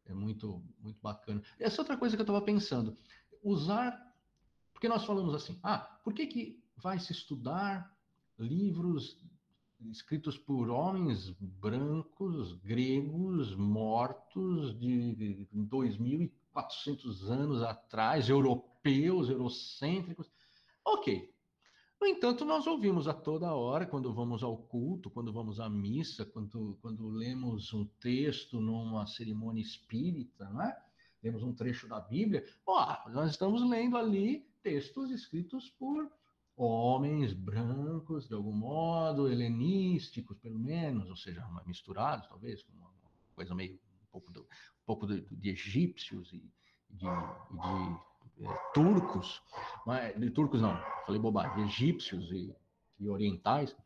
É muito, muito bacana. Essa é outra coisa que eu estava pensando. Usar. Porque nós falamos assim, ah, por que, que vai se estudar livros escritos por homens brancos, gregos, mortos de 2.400 anos atrás, europeus, eurocêntricos? Ok, no entanto, nós ouvimos a toda hora, quando vamos ao culto, quando vamos à missa, quando, quando lemos um texto numa cerimônia espírita, não é? Lemos um trecho da Bíblia, ó, nós estamos lendo ali textos escritos por homens brancos, de algum modo, helenísticos, pelo menos, ou seja, misturados, talvez, com uma coisa meio pouco, do, um pouco de, de egípcios e de, de é, turcos, mas, de turcos não, falei bobagem, egípcios e, e orientais,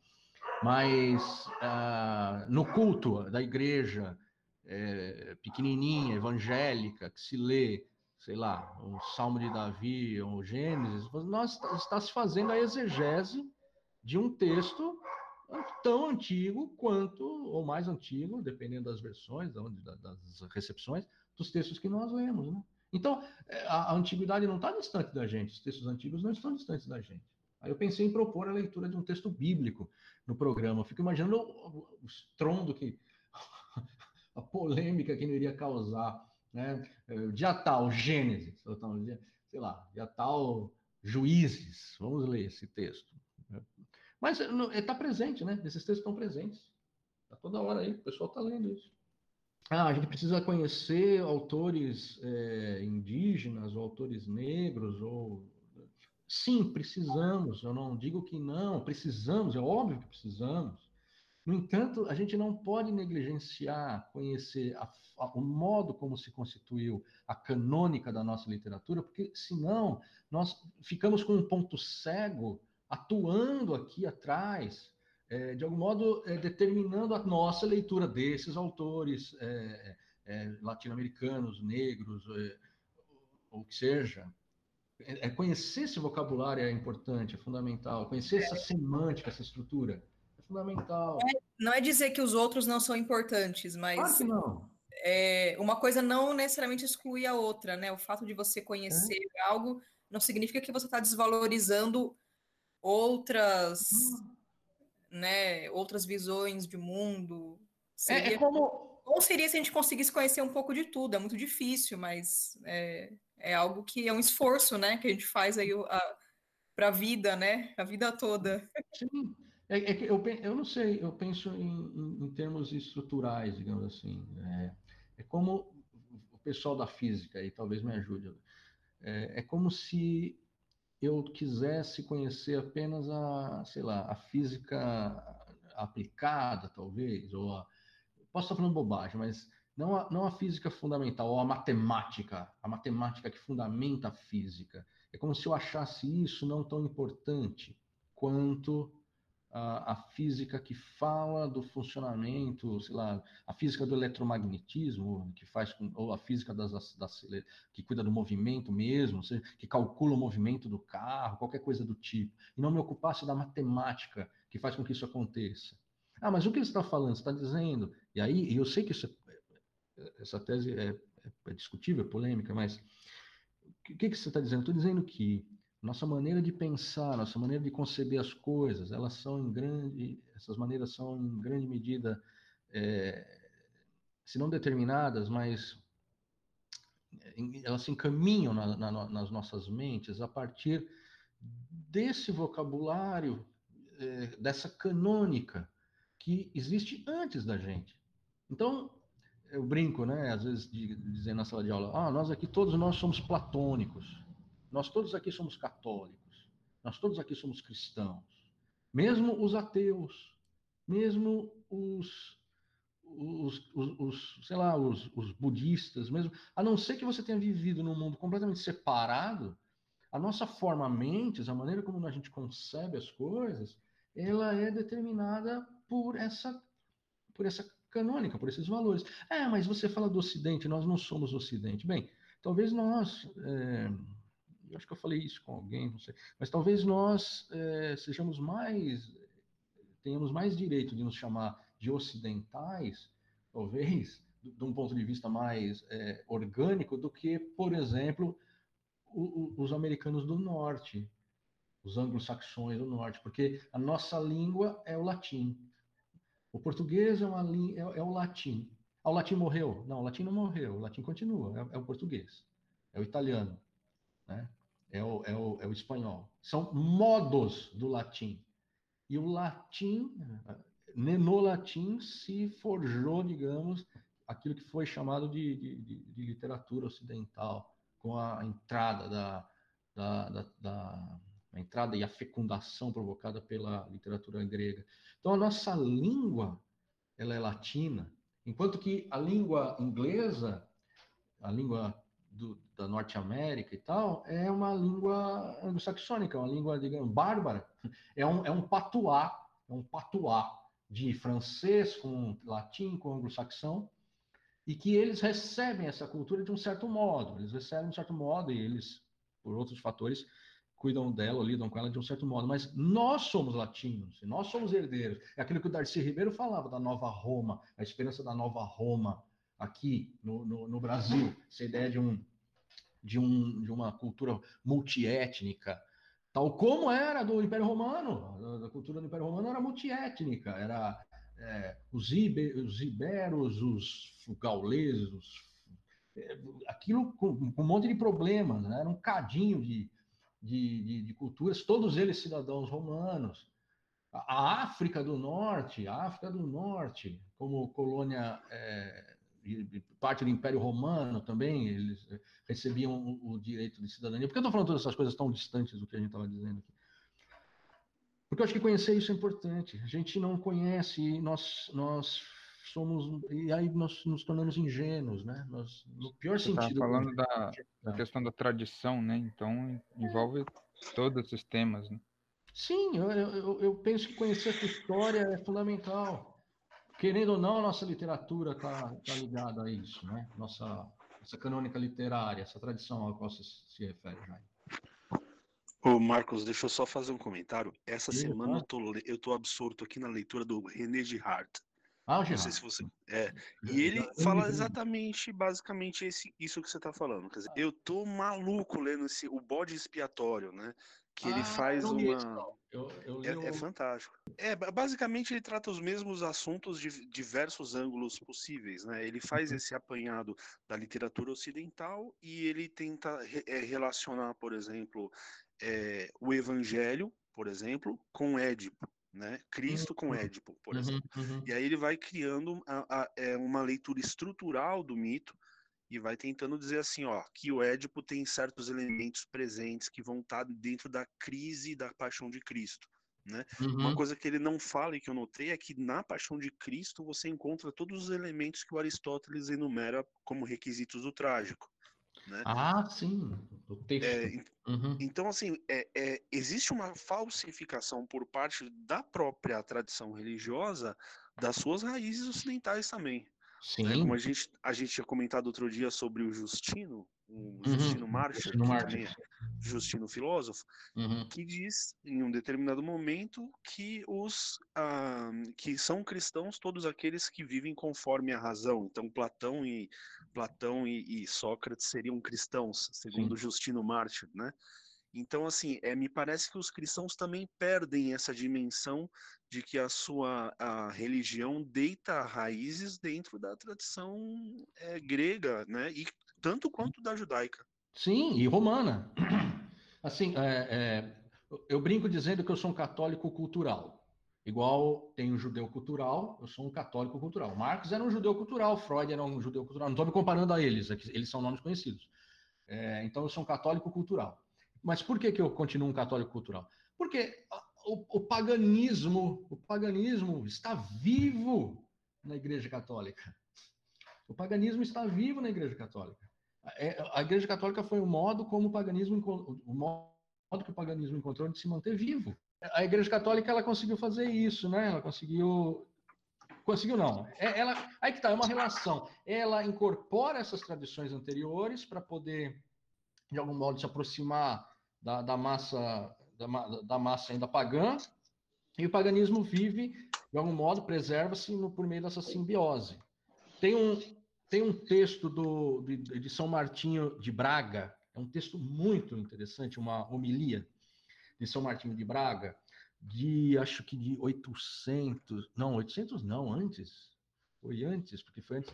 mas ah, no culto da igreja é, pequenininha, evangélica, que se lê, sei lá, o Salmo de Davi ou Gênesis, nós está se fazendo a exegese de um texto tão antigo quanto, ou mais antigo, dependendo das versões, das recepções, dos textos que nós lemos, né? Então, é, a, a antiguidade não está distante da gente, os textos antigos não estão distantes da gente. Aí eu pensei em propor a leitura de um texto bíblico no programa. Fico imaginando o, o estrondo que. a polêmica que não iria causar. Né? É, dia tal, Gênesis, sei lá, dia tal, Juízes. Vamos ler esse texto. Mas está presente, né? Esses textos estão presentes. Está toda hora aí, o pessoal está lendo isso. Ah, a gente precisa conhecer autores é, indígenas ou autores negros ou Sim, precisamos. Eu não digo que não, precisamos, é óbvio que precisamos. No entanto, a gente não pode negligenciar conhecer a, a, o modo como se constituiu a canônica da nossa literatura, porque senão nós ficamos com um ponto cego atuando aqui atrás, é, de algum modo é, determinando a nossa leitura desses autores é, é latino-americanos, negros, é, ou que seja. É, conhecer esse vocabulário é importante, é fundamental. Conhecer essa semântica, essa estrutura fundamental. É, não é dizer que os outros não são importantes, mas. Claro que não. É, uma coisa não necessariamente exclui a outra, né? O fato de você conhecer é. algo não significa que você está desvalorizando outras, hum. né, outras visões de mundo. Seria, é, é como. Ou seria se a gente conseguisse conhecer um pouco de tudo? É muito difícil, mas é, é algo que é um esforço, né, que a gente faz aí para a vida, né, a vida toda. Sim. É, é que eu, eu não sei, eu penso em, em, em termos estruturais, digamos assim. É, é, como o pessoal da física aí talvez me ajude. É, é, como se eu quisesse conhecer apenas a, sei lá, a física aplicada, talvez, ou a, posso estar falando bobagem, mas não a, não a física fundamental, ou a matemática, a matemática que fundamenta a física. É como se eu achasse isso não tão importante quanto a, física que fala do funcionamento, sei lá, a física do eletromagnetismo, que faz com, ou a física das, das, que cuida do movimento mesmo, seja, que calcula o movimento do carro, qualquer coisa do tipo, e não me ocupasse da matemática que faz com que isso aconteça. Ah, mas o que ele está falando? Você está dizendo? E aí, eu sei que isso é, essa tese é, é, é discutível, é polêmica, mas o que, que você está dizendo? Estou dizendo que nossa maneira de pensar, nossa maneira de conceber as coisas, elas são em grande, essas maneiras são em grande medida, é, se não determinadas, mas elas se encaminham na, na, nas nossas mentes a partir desse vocabulário, é, dessa canônica que existe antes da gente. Então, eu brinco, né, às vezes, de, de dizer na sala de aula, ah, nós aqui, todos nós somos platônicos. Nós todos aqui somos católicos, nós todos aqui somos cristãos, mesmo os ateus, mesmo os, os, os, os sei lá, os, os budistas, mesmo, a não ser que você tenha vivido num mundo completamente separado, a nossa forma mentes, a maneira como a gente concebe as coisas, ela é determinada por essa, por essa canônica, por esses valores. É, mas você fala do Ocidente, nós não somos Ocidente. Bem, talvez nós é, eu acho que eu falei isso com alguém, não sei, mas talvez nós é, sejamos mais, tenhamos mais direito de nos chamar de ocidentais, talvez, de um ponto de vista mais é, orgânico, do que, por exemplo, o, o, os americanos do norte, os anglo-saxões do norte, porque a nossa língua é o latim. O português é, uma, é, é o latim. Ah, o latim morreu? Não, o latim não morreu, o latim continua, é, é o português, é o italiano. Né? É o, é o, é o espanhol. São modos do latim. E o latim, no latim se forjou, digamos, aquilo que foi chamado de, de, de literatura ocidental, com a entrada da, da, da, da a entrada e a fecundação provocada pela literatura grega. Então, a nossa língua, ela é latina, enquanto que a língua inglesa, a língua do, da Norte América e tal, é uma língua anglo-saxônica, uma língua, digamos, bárbara. É um, é um patuá, é um patuá de francês com latim, com anglo-saxão, e que eles recebem essa cultura de um certo modo. Eles recebem de um certo modo e eles, por outros fatores, cuidam dela, lidam com ela de um certo modo. Mas nós somos latinos, nós somos herdeiros. É aquilo que o Darcy Ribeiro falava da nova Roma, a esperança da nova Roma aqui no, no, no Brasil, essa ideia de, um, de, um, de uma cultura multiétnica, tal como era do Império Romano, a cultura do Império Romano era multiétnica, era é, os, ibe, os iberos, os gauleses, os, é, aquilo com, com, um monte de problemas, né? era um cadinho de, de, de, de, culturas, todos eles cidadãos romanos. A, a África do Norte, a África do Norte, como colônia é, parte do Império Romano também, eles eh, recebiam o, o direito de cidadania. Por que eu estou falando todas essas coisas tão distantes do que a gente estava dizendo aqui? Porque eu acho que conhecer isso é importante. A gente não conhece, nós, nós somos e aí nós nos tornamos ingênuos, né? Nós, no pior Você sentido. falando da, da, questão da tradição, né? Então envolve todos esses temas, né? Sim, eu, eu, eu penso que conhecer a história é fundamental. Querendo ou não, a nossa literatura está tá ligada a isso, né? Nossa, essa canônica literária, essa tradição a qual você se refere, Jaime. Ô Marcos, deixa eu só fazer um comentário. Essa Sim, semana eu tô, eu tô absorto aqui na leitura do René Girard. Ah, Não sei se você. É. E ele fala exatamente, basicamente, esse, isso que você está falando. Quer dizer, eu tô maluco lendo esse, o bode expiatório, né? Que ele Ah, faz li esse, uma. Eu, eu É, é fantástico. É, ba- basicamente ele trata os mesmos assuntos de diversos ângulos possíveis, né? Ele faz Uhum. esse apanhado da literatura ocidental e ele tenta re- é, relacionar, por exemplo, é, o Evangelho, por exemplo, com Édipo, né? Cristo com Édipo, por Uhum, exemplo. uhum. E aí ele vai criando a- a- é, uma leitura estrutural do mito e vai tentando dizer assim, ó, que o Édipo tem certos elementos presentes que vão estar dentro da crise da paixão de Cristo, né? Uma Uhum. coisa que ele não fala e que eu notei é que na paixão de Cristo você encontra todos os elementos que o Aristóteles enumera como requisitos do trágico, né? Ah, sim, o texto. É, Uhum. então, assim, é, é, existe uma falsificação por parte da própria tradição religiosa das suas raízes ocidentais também. Né? Sim. Como a gente, a gente tinha comentado outro dia sobre o Justino, o Uhum, Justino Justino que Martyr. também é Justino filósofo, Uhum. que diz em um determinado momento que os ah, que são cristãos todos aqueles que vivem conforme a razão. Então Platão e Platão e, e Sócrates seriam cristãos, segundo Justino Mártir, né? Então assim, é, me parece que os cristãos também perdem essa dimensão de que a sua a religião deita raízes dentro da tradição é, grega, né? E tanto quanto da judaica. Sim, e romana. Assim, é, é, eu brinco dizendo que eu sou um católico cultural. Igual tem um judeu cultural, eu sou um católico cultural. Marx era um judeu cultural, Freud era um judeu cultural. Não estou me comparando a eles, eles são nomes conhecidos. É, então eu sou um católico cultural. Mas por que, que eu continuo um católico cultural? Porque o, o paganismo, o paganismo está vivo na Igreja Católica. O paganismo está vivo na Igreja Católica. É, A Igreja Católica foi o modo como o paganismo o modo que o paganismo encontrou de se manter vivo. A Igreja Católica ela conseguiu fazer isso, né? Ela conseguiu conseguiu não. É- Ela aí que tá, é uma relação. Ela incorpora essas tradições anteriores para poder de algum modo se aproximar da, da massa da, da massa ainda pagã e o paganismo vive de algum modo preserva-se por meio dessa simbiose. Tem um tem um texto do, de, de São Martinho de Braga, é um texto muito interessante, uma homilia de São Martinho de Braga, de acho que de 800, não, 800 não, antes, foi antes, porque foi antes,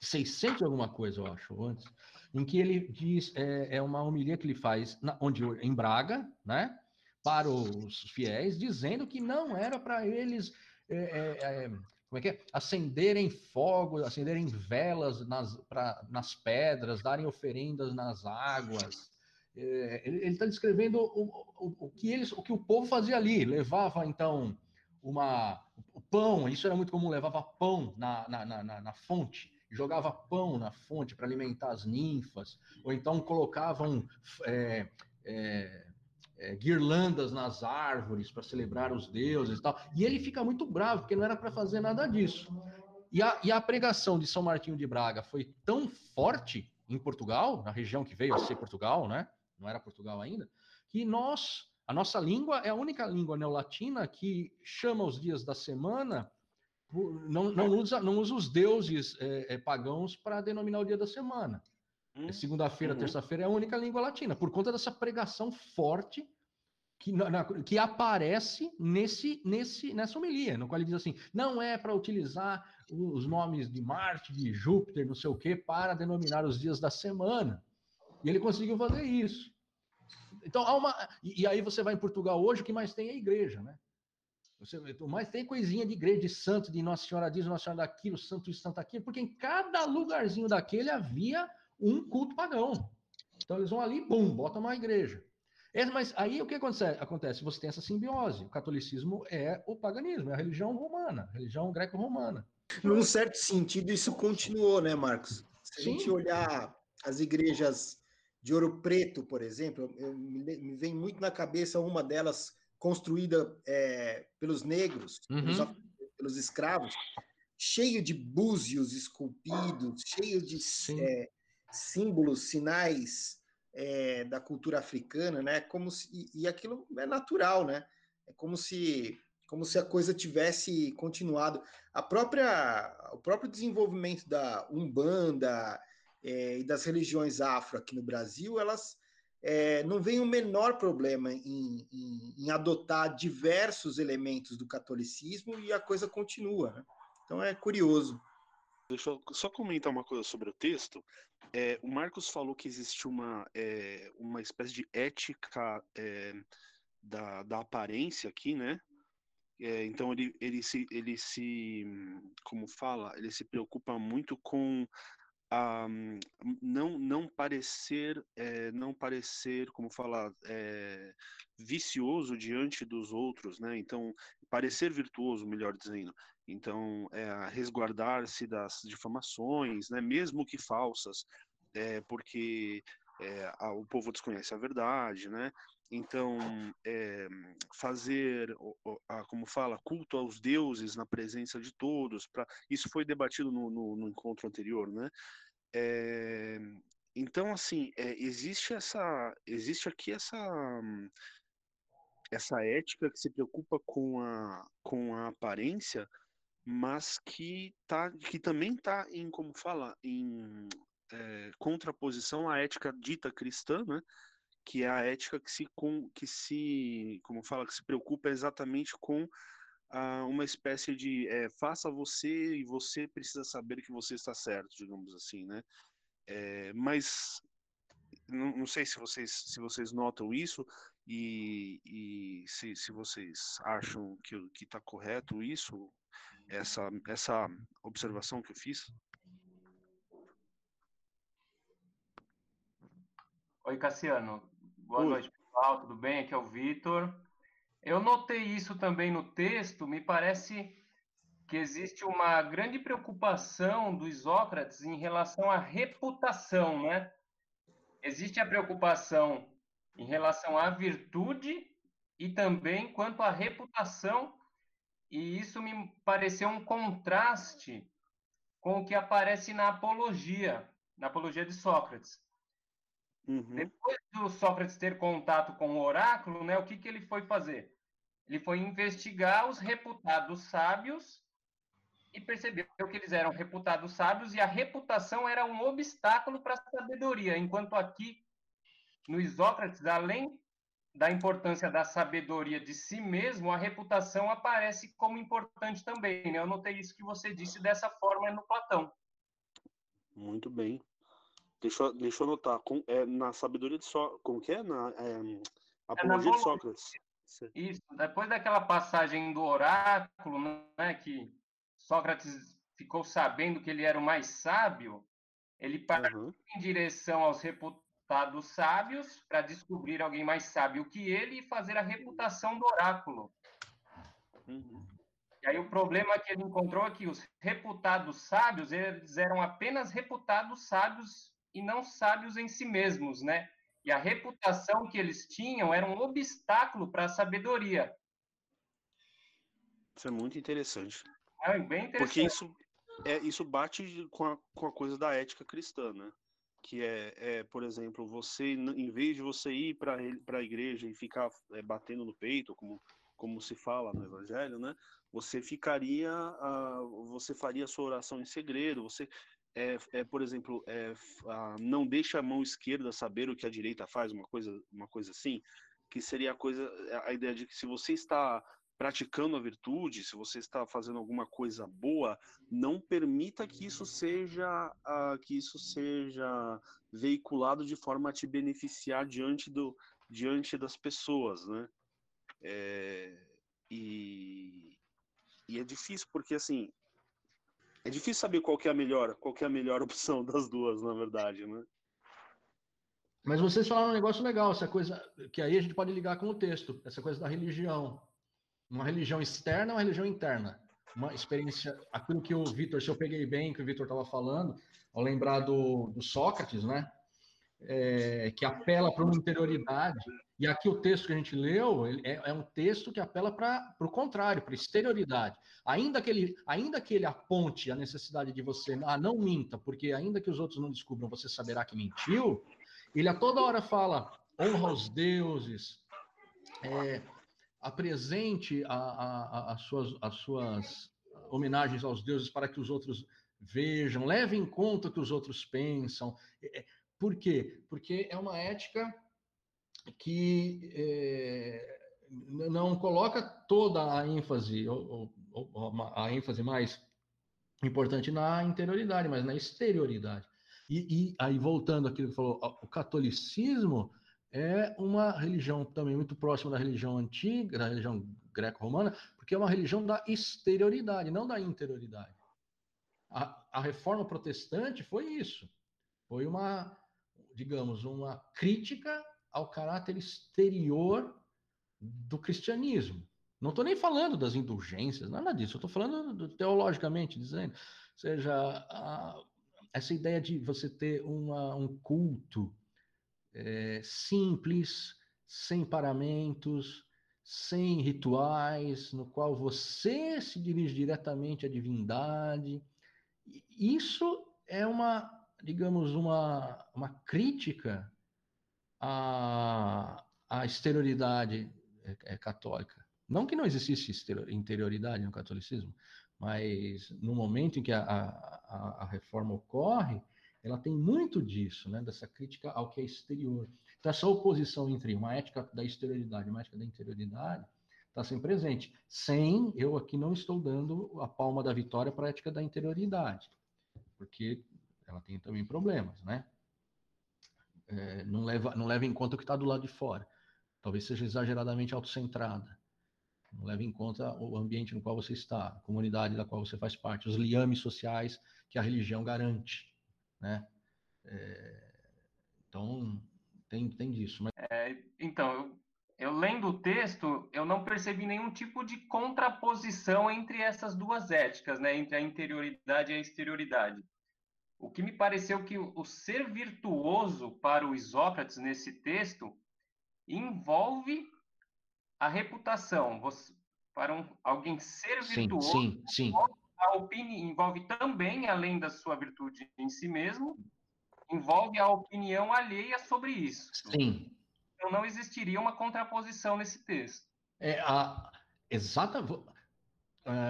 600 e alguma coisa, eu acho, antes, em que ele diz, é, é uma homilia que ele faz, na, onde, em Braga, né, para os fiéis, dizendo que não era para eles é, é, é, como é que é? Acenderem fogos, acenderem velas nas, pra, nas pedras, darem oferendas nas águas. É, ele está descrevendo o, o, o, que eles, o que o povo fazia ali. Levava, então, uma, o pão, isso era muito comum, levava pão na, na, na, na fonte, jogava pão na fonte para alimentar as ninfas, ou então colocavam é, é, é, guirlandas nas árvores para celebrar os deuses e tal. E ele fica muito bravo, porque não era para fazer nada disso. E a, e a pregação de São Martinho de Braga foi tão forte em Portugal, na região que veio a ser Portugal, né? Não era Portugal ainda, que nós, a nossa língua é a única língua neolatina que chama os dias da semana, não, não, usa, não usa os deuses é, é, pagãos para denominar o dia da semana. É Segunda-feira, Uhum. terça-feira é a única língua latina, por conta dessa pregação forte que, na- que aparece nesse, nesse, nessa homilia, no qual ele diz assim: não é para utilizar os nomes de Marte, de Júpiter, não sei o quê, para denominar os dias da semana. E ele conseguiu fazer isso. Então, há uma. E, e aí você vai em Portugal hoje, o que mais tem é a igreja, né? Mas tem coisinha de igreja de santo, de Nossa Senhora disso, Nossa Senhora daquilo, santo isso, santo aquilo, porque em cada lugarzinho daquele havia um culto pagão. Então eles vão ali, bum, botam uma igreja. É, mas aí o que acontece? acontece? Você tem essa simbiose. O catolicismo é o paganismo, é a religião romana, a religião greco-romana. Num certo sentido, isso continuou, né, Marcos? Se a Sim. gente olhar as igrejas de Ouro Preto, por exemplo, eu, me, me vem muito na cabeça uma delas construída é, pelos negros, Uhum. pelos, pelos escravos, cheio de búzios esculpidos, cheio de é, símbolos, sinais é, da cultura africana, né? Como se, e, e aquilo é natural, né? É como se como se a coisa tivesse continuado. A própria o próprio desenvolvimento da umbanda é, e das religiões afro aqui no Brasil, elas é, não vem o menor problema em, em, em adotar diversos elementos do catolicismo e a coisa continua. Né? Então é curioso. Deixa eu só comentar uma coisa sobre o texto. É, o Marcos falou que existe uma, é, uma espécie de ética é, da, da aparência aqui, né? É, então ele, ele, se, ele se, como fala, ele se preocupa muito com a, não, não parecer, é, não parecer, como falar, é, vicioso diante dos outros, né? Então parecer virtuoso, melhor dizendo. Então, é, resguardar-se das difamações, né, mesmo que falsas, é, porque é, a, o povo desconhece a verdade, né? Então, é, fazer, como fala, culto aos deuses na presença de todos, pra, isso foi debatido no, no, no encontro anterior, né? É, então, assim, é, existe essa, existe aqui essa essa ética que se preocupa com a, com a aparência, mas que, tá, que também está em, como fala, em é, contraposição à ética dita cristã, né? Que é a ética que se, com, que se como fala, que se preocupa exatamente com ah, uma espécie de é, faça você e você precisa saber que você está certo, digamos assim, né? É, mas não, não, sei se vocês, se vocês notam isso e, e se, se vocês acham que está correto isso, essa, essa observação que eu fiz. Oi, Cassiano. Boa Oi. noite, pessoal. Tudo bem? Aqui é o Vitor. Eu notei isso também no texto. Me parece que existe uma grande preocupação do Isócrates em relação à reputação, né? Existe a preocupação em relação à virtude e também quanto à reputação, e isso me pareceu um contraste com o que aparece na apologia, na apologia de Sócrates. Uhum. Depois do Sócrates ter contato com o oráculo, né, o que, que ele foi fazer? Ele foi investigar os reputados sábios e percebeu que eles eram reputados sábios e a reputação era um obstáculo para a sabedoria, enquanto aqui no Isócrates, além da importância da sabedoria de si mesmo, a reputação aparece como importante também. Né? Eu notei isso que você disse dessa forma no Platão. Muito bem. Deixa, eu, deixa eu anotar. Com, é, na sabedoria de Sócrates. Como que é? Na é, apologia é de Sócrates. Isso. Depois daquela passagem do oráculo, né, que Sócrates ficou sabendo que ele era o mais sábio, ele partiu uhum. em direção aos reputados sábios para descobrir alguém mais sábio que ele e fazer a reputação do oráculo. Uhum. E aí o problema que ele encontrou é que os reputados sábios, eles eram apenas reputados sábios e não sábios em si mesmos, né? E a reputação que eles tinham era um obstáculo para a sabedoria. Isso é muito interessante. É bem interessante. Porque isso, é, isso bate com a, com a coisa da ética cristã, né? Que é, é por exemplo, você, em vez de você ir para a igreja e ficar é, batendo no peito, como, como se fala no Evangelho, né? Você ficaria, uh, você faria a sua oração em segredo, você é, é, por exemplo, é, não deixa a mão esquerda saber o que a direita faz, uma coisa, uma coisa assim, que seria a coisa, a ideia de que se você está praticando a virtude, se você está fazendo alguma coisa boa, não permita que isso seja, uh, que isso seja veiculado de forma a te beneficiar diante do, diante das pessoas, né? É, e, e é difícil porque assim é difícil saber qual que é a melhor, qual que é a melhor opção das duas, na verdade, né? Mas vocês falaram um negócio legal, essa coisa que aí a gente pode ligar com o texto, essa coisa da religião. Uma religião externa, uma religião interna. Uma experiência, aquilo que o Vitor, se eu peguei bem, que o Vitor estava falando, ao lembrar do, do Sócrates, né? É, que apela para uma interioridade. E aqui o texto que a gente leu é, é, um texto que apela para o contrário, para exterioridade. Ainda que, ele, ainda que ele aponte a necessidade de você, ah, não minta, porque ainda que os outros não descubram, você saberá que mentiu, ele a toda hora fala, honra os deuses, é, apresente a, a, a, as, suas, as suas homenagens aos deuses para que os outros vejam, leve em conta o que os outros pensam. Por quê? Porque é uma ética que é, não coloca toda a ênfase, ou, ou, ou, a ênfase mais importante na interioridade, mas na exterioridade. E, e aí, voltando àquilo que falou, o catolicismo é uma religião também muito próxima da religião antiga, da religião greco-romana, porque é uma religião da exterioridade, não da interioridade. A, a reforma protestante foi isso. Foi uma, digamos, uma crítica ao caráter exterior do cristianismo. Não estou nem falando das indulgências, nada disso. Estou falando do, teologicamente dizendo, ou seja, a, essa ideia de você ter uma, um culto é, simples, sem paramentos, sem rituais, no qual você se dirige diretamente à divindade. Isso é uma, digamos, uma, uma crítica à, à exterioridade é, é, católica. Não que não existisse interioridade no catolicismo, mas no momento em que a, a, a reforma ocorre, ela tem muito disso, né, dessa crítica ao que é exterior. Então, essa oposição entre uma ética da exterioridade e uma ética da interioridade está sempre presente. Sem, eu aqui não estou dando a palma da vitória para a ética da interioridade, porque ela tem também problemas, né? É, não, leva, não leva em conta o que está do lado de fora. Talvez seja exageradamente autocentrada. Não leva em conta o ambiente no qual você está, a comunidade da qual você faz parte, os liames sociais que a religião garante, né? É, então, tem, tem disso. Mas... É, então, eu, eu lendo o texto, eu não percebi nenhum tipo de contraposição entre essas duas éticas, né? Entre a interioridade e a exterioridade. O que me pareceu que o, ser virtuoso para o Isócrates nesse texto envolve a reputação, você, para um, alguém ser virtuoso, sim, sim, sim. a opinião envolve também, além da sua virtude em si mesmo, envolve a opinião alheia sobre isso. Sim. Então não existiria uma contraposição nesse texto. É a exata uh,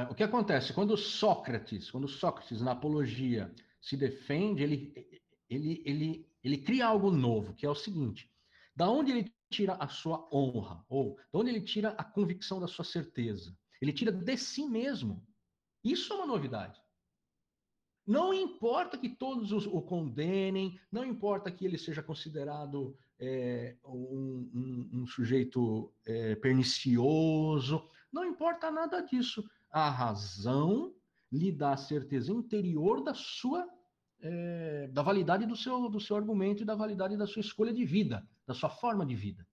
o que acontece quando Sócrates, quando Sócrates na apologia se defende, ele ele ele ele cria algo novo, que é o seguinte: da onde ele tira a sua honra? Ou de onde ele tira a convicção da sua certeza? Ele tira de si mesmo. Isso é uma novidade. Não importa que todos o condenem, não importa que ele seja considerado é, um, um, um, sujeito é, pernicioso, não importa nada disso. A razão lhe dá a certeza interior da sua é, da validade do seu, do seu argumento e da validade da sua escolha de vida, da sua forma de vida.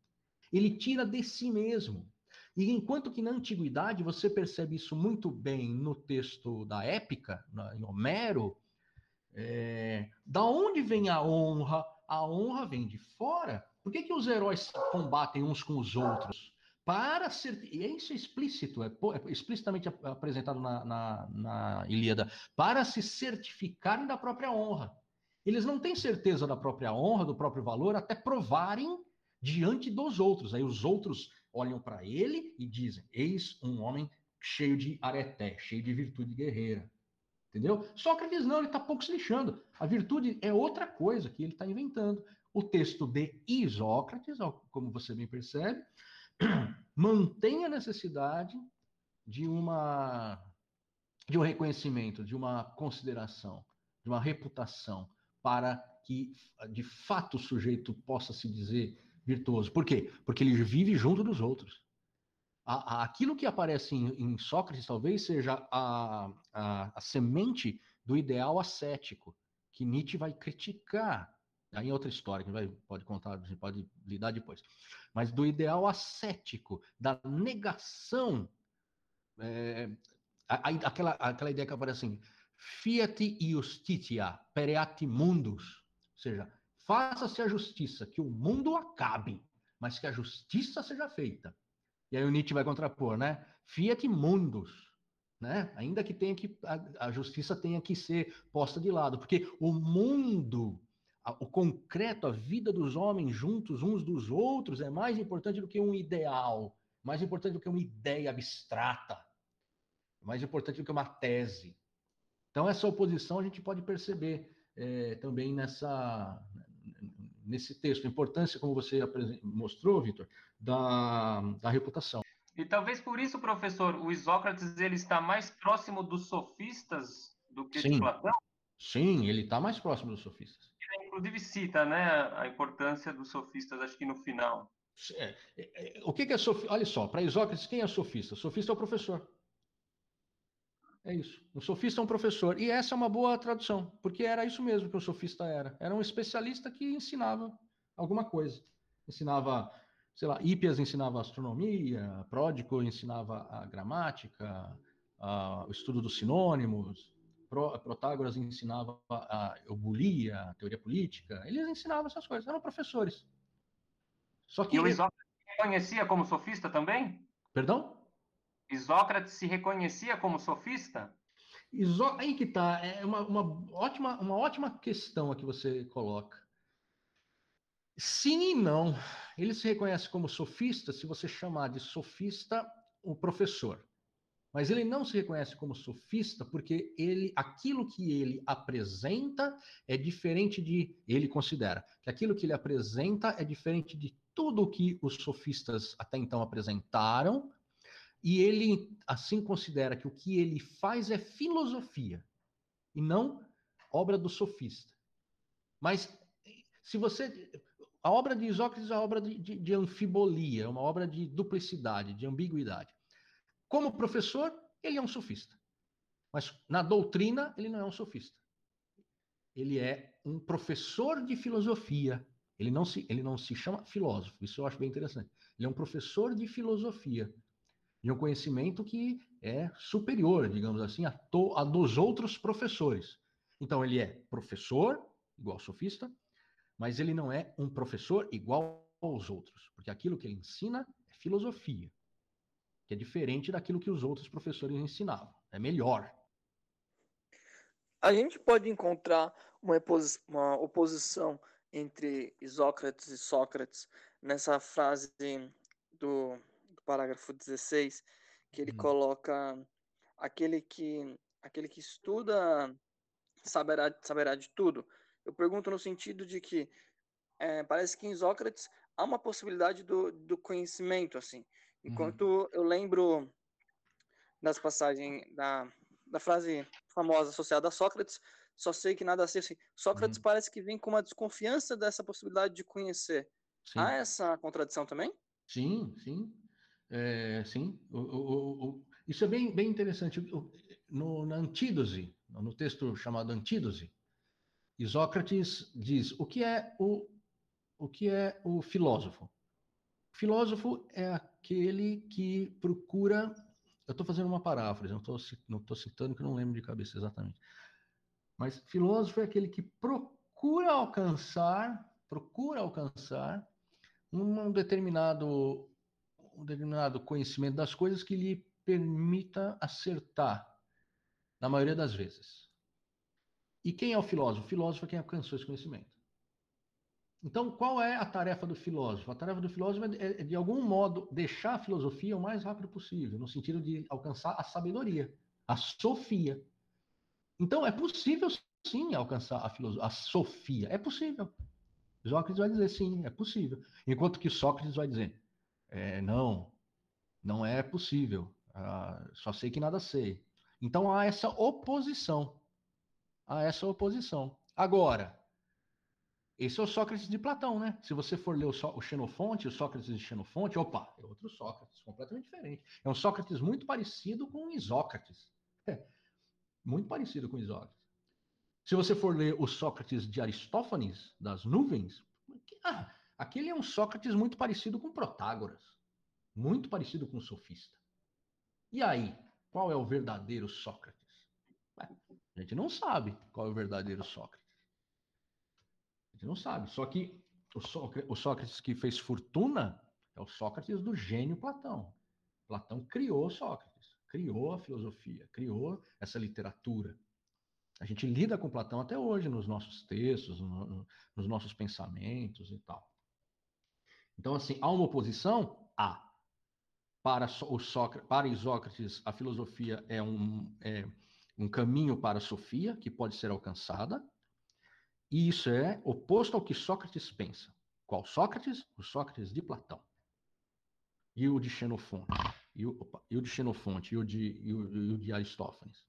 Ele tira de si mesmo. E enquanto que na antiguidade você percebe isso muito bem no texto da épica, em Homero, é, da onde vem a honra? A honra vem de fora. Por que, que os heróis combatem uns com os outros? Para ser. E isso é explícito, é, é explicitamente apresentado na, na, na Ilíada. Para se certificarem da própria honra. Eles não têm certeza da própria honra, do próprio valor, até provarem diante dos outros. Aí os outros olham para ele e dizem: Eis um homem cheio de areté, cheio de virtude guerreira. Entendeu? Sócrates não, ele está pouco se lixando. A virtude é outra coisa que ele está inventando. O texto de Isócrates, como você bem percebe, mantém a necessidade de uma de um reconhecimento, de uma consideração, de uma reputação para que de fato o sujeito possa se dizer virtuoso. Por quê? Porque ele vive junto dos outros. aquilo que aparece em, em, Sócrates talvez seja a, a, a semente do ideal ascético, que Nietzsche vai criticar Aí é outra história que vai, pode contar, a gente pode lidar depois. Mas do ideal ascético, da negação, é, a, a, aquela, aquela ideia que aparece assim, fiat justitia pereat mundus, ou seja, faça-se a justiça, que o mundo acabe, mas que a justiça seja feita. E aí o Nietzsche vai contrapor, né? Fiat mundus, né? Ainda que tenha que a, a justiça tenha que ser posta de lado, porque o mundo o concreto, a vida dos homens juntos uns dos outros é mais importante do que um ideal, mais importante do que uma ideia abstrata, mais importante do que uma tese. Então, essa oposição a gente pode perceber é, também nessa, nesse texto. A importância, como você mostrou, Vitor, da, da reputação. E talvez por isso, professor, o Isócrates ele está mais próximo dos sofistas do que Sim. de Platão? Sim, ele está mais próximo dos sofistas inclusive cita né, a importância dos sofistas, acho que no final. É, é, o que, que é sofista? Olha só, para Isócrates, quem é sofista? Sofista é o professor. É isso. O sofista é um professor. E essa é uma boa tradução, porque era isso mesmo que o sofista era. Era um especialista que ensinava alguma coisa. Ensinava, sei lá, Hípias ensinava astronomia, Pródico ensinava a gramática, a, o estudo dos sinônimos, Protágoras ensinava a eubulia, a teoria política, eles ensinavam essas coisas, eram professores. Só que e o Isócrates se reconhecia como sofista também? Perdão? Isócrates se reconhecia como sofista? Isó... Aí que tá, é uma, uma, ótima, uma ótima questão a que você coloca. Sim e não. Ele se reconhece como sofista se você chamar de sofista o professor. Mas ele não se reconhece como sofista porque ele, aquilo que ele apresenta é diferente de, ele considera que aquilo que ele apresenta é diferente de tudo o que os sofistas até então apresentaram, e ele assim considera que o que ele faz é filosofia e não obra do sofista. Mas se você a obra de Isócrates é uma obra de, de, de anfibolia, uma obra de duplicidade, de ambiguidade. Como professor, ele é um sofista. Mas na doutrina, ele não é um sofista. Ele é um professor de filosofia. Ele não se, ele não se chama filósofo. Isso eu acho bem interessante. Ele é um professor de filosofia. De um conhecimento que é superior, digamos assim, a, to, a dos outros professores. Então, ele é professor, igual sofista, mas ele não é um professor igual aos outros. Porque aquilo que ele ensina é filosofia que é diferente daquilo que os outros professores ensinavam. É melhor. A gente pode encontrar uma, uma oposição entre Isócrates e Sócrates nessa frase do, do parágrafo 16, que ele hum. coloca aquele que aquele que estuda saberá, saberá de tudo. Eu pergunto no sentido de que é, parece que em Sócrates há uma possibilidade do, do conhecimento, assim. Enquanto uhum. eu lembro das passagens da, da frase famosa associada a Sócrates, só sei que nada sei. Assim, Sócrates uhum. parece que vem com uma desconfiança dessa possibilidade de conhecer. Sim. Há essa contradição também? Sim, sim. É, sim. O, o, o, isso é bem, bem interessante. No, na Antídose, no texto chamado Antídose, Isócrates diz o que é o, o que é o filósofo. Filósofo é aquele que procura. Eu estou fazendo uma paráfrase, não estou não citando que não lembro de cabeça exatamente. Mas filósofo é aquele que procura alcançar, procura alcançar um determinado, um determinado conhecimento das coisas que lhe permita acertar, na maioria das vezes. E quem é o filósofo? O filósofo é quem alcançou esse conhecimento. Então, qual é a tarefa do filósofo? A tarefa do filósofo é, é, de algum modo, deixar a filosofia o mais rápido possível, no sentido de alcançar a sabedoria, a sofia. Então, é possível, sim, alcançar a, a sofia. É possível. Sócrates vai dizer sim, é possível. Enquanto que Sócrates vai dizer, é, não, não é possível. Ah, só sei que nada sei. Então, há essa oposição. Há essa oposição. Agora, Esse é o Sócrates de Platão, né? Se você for ler o, o Xenofonte, o Sócrates de Xenofonte, opa, é outro Sócrates, completamente diferente. É um Sócrates muito parecido com Isócrates. É, muito parecido com Isócrates. Se você for ler o Sócrates de Aristófanes, das nuvens, ah, aquele é um Sócrates muito parecido com Protágoras, muito parecido com o sofista. E aí, qual é o verdadeiro Sócrates? A gente não sabe qual é o verdadeiro Sócrates. Gente não sabe. Só que o Sócrates, o Sócrates que fez fortuna é o Sócrates do gênio Platão. Platão criou Sócrates, criou a filosofia, criou essa literatura. A gente lida com Platão até hoje nos nossos textos, no, no, nos nossos pensamentos e tal. Então, assim, há uma oposição? Há. Para, o Sócrates, para Isócrates, a filosofia é um, é um caminho para a Sofia, que pode ser alcançada, e isso é oposto ao que Sócrates pensa. Qual Sócrates? O Sócrates de Platão. E o de Xenofonte. E o, opa, e o de Xenofonte, e o de, e o, e o de Aristófanes.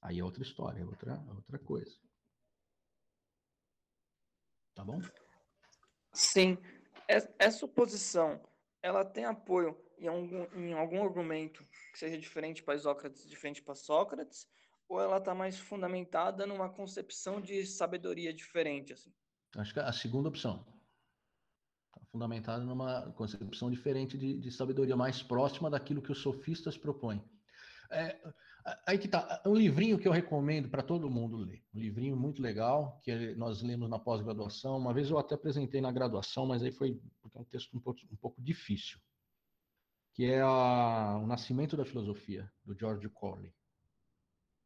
Aí é outra história, é outra, outra coisa. Tá bom? Sim. Essa oposição, ela tem apoio em algum, em algum argumento que seja diferente para Sócrates, diferente para Sócrates, ou ela está mais fundamentada numa concepção de sabedoria diferente, assim? Acho que é a segunda opção. Está fundamentada numa concepção diferente de, de, sabedoria, mais próxima daquilo que os sofistas propõem. É, aí que tá, um livrinho que eu recomendo para todo mundo ler. Um livrinho muito legal, que nós lemos na pós-graduação. Uma vez eu até apresentei na graduação, mas aí foi porque é um texto um pouco, um pouco difícil. Que é a, O Nascimento da Filosofia, do George Corley.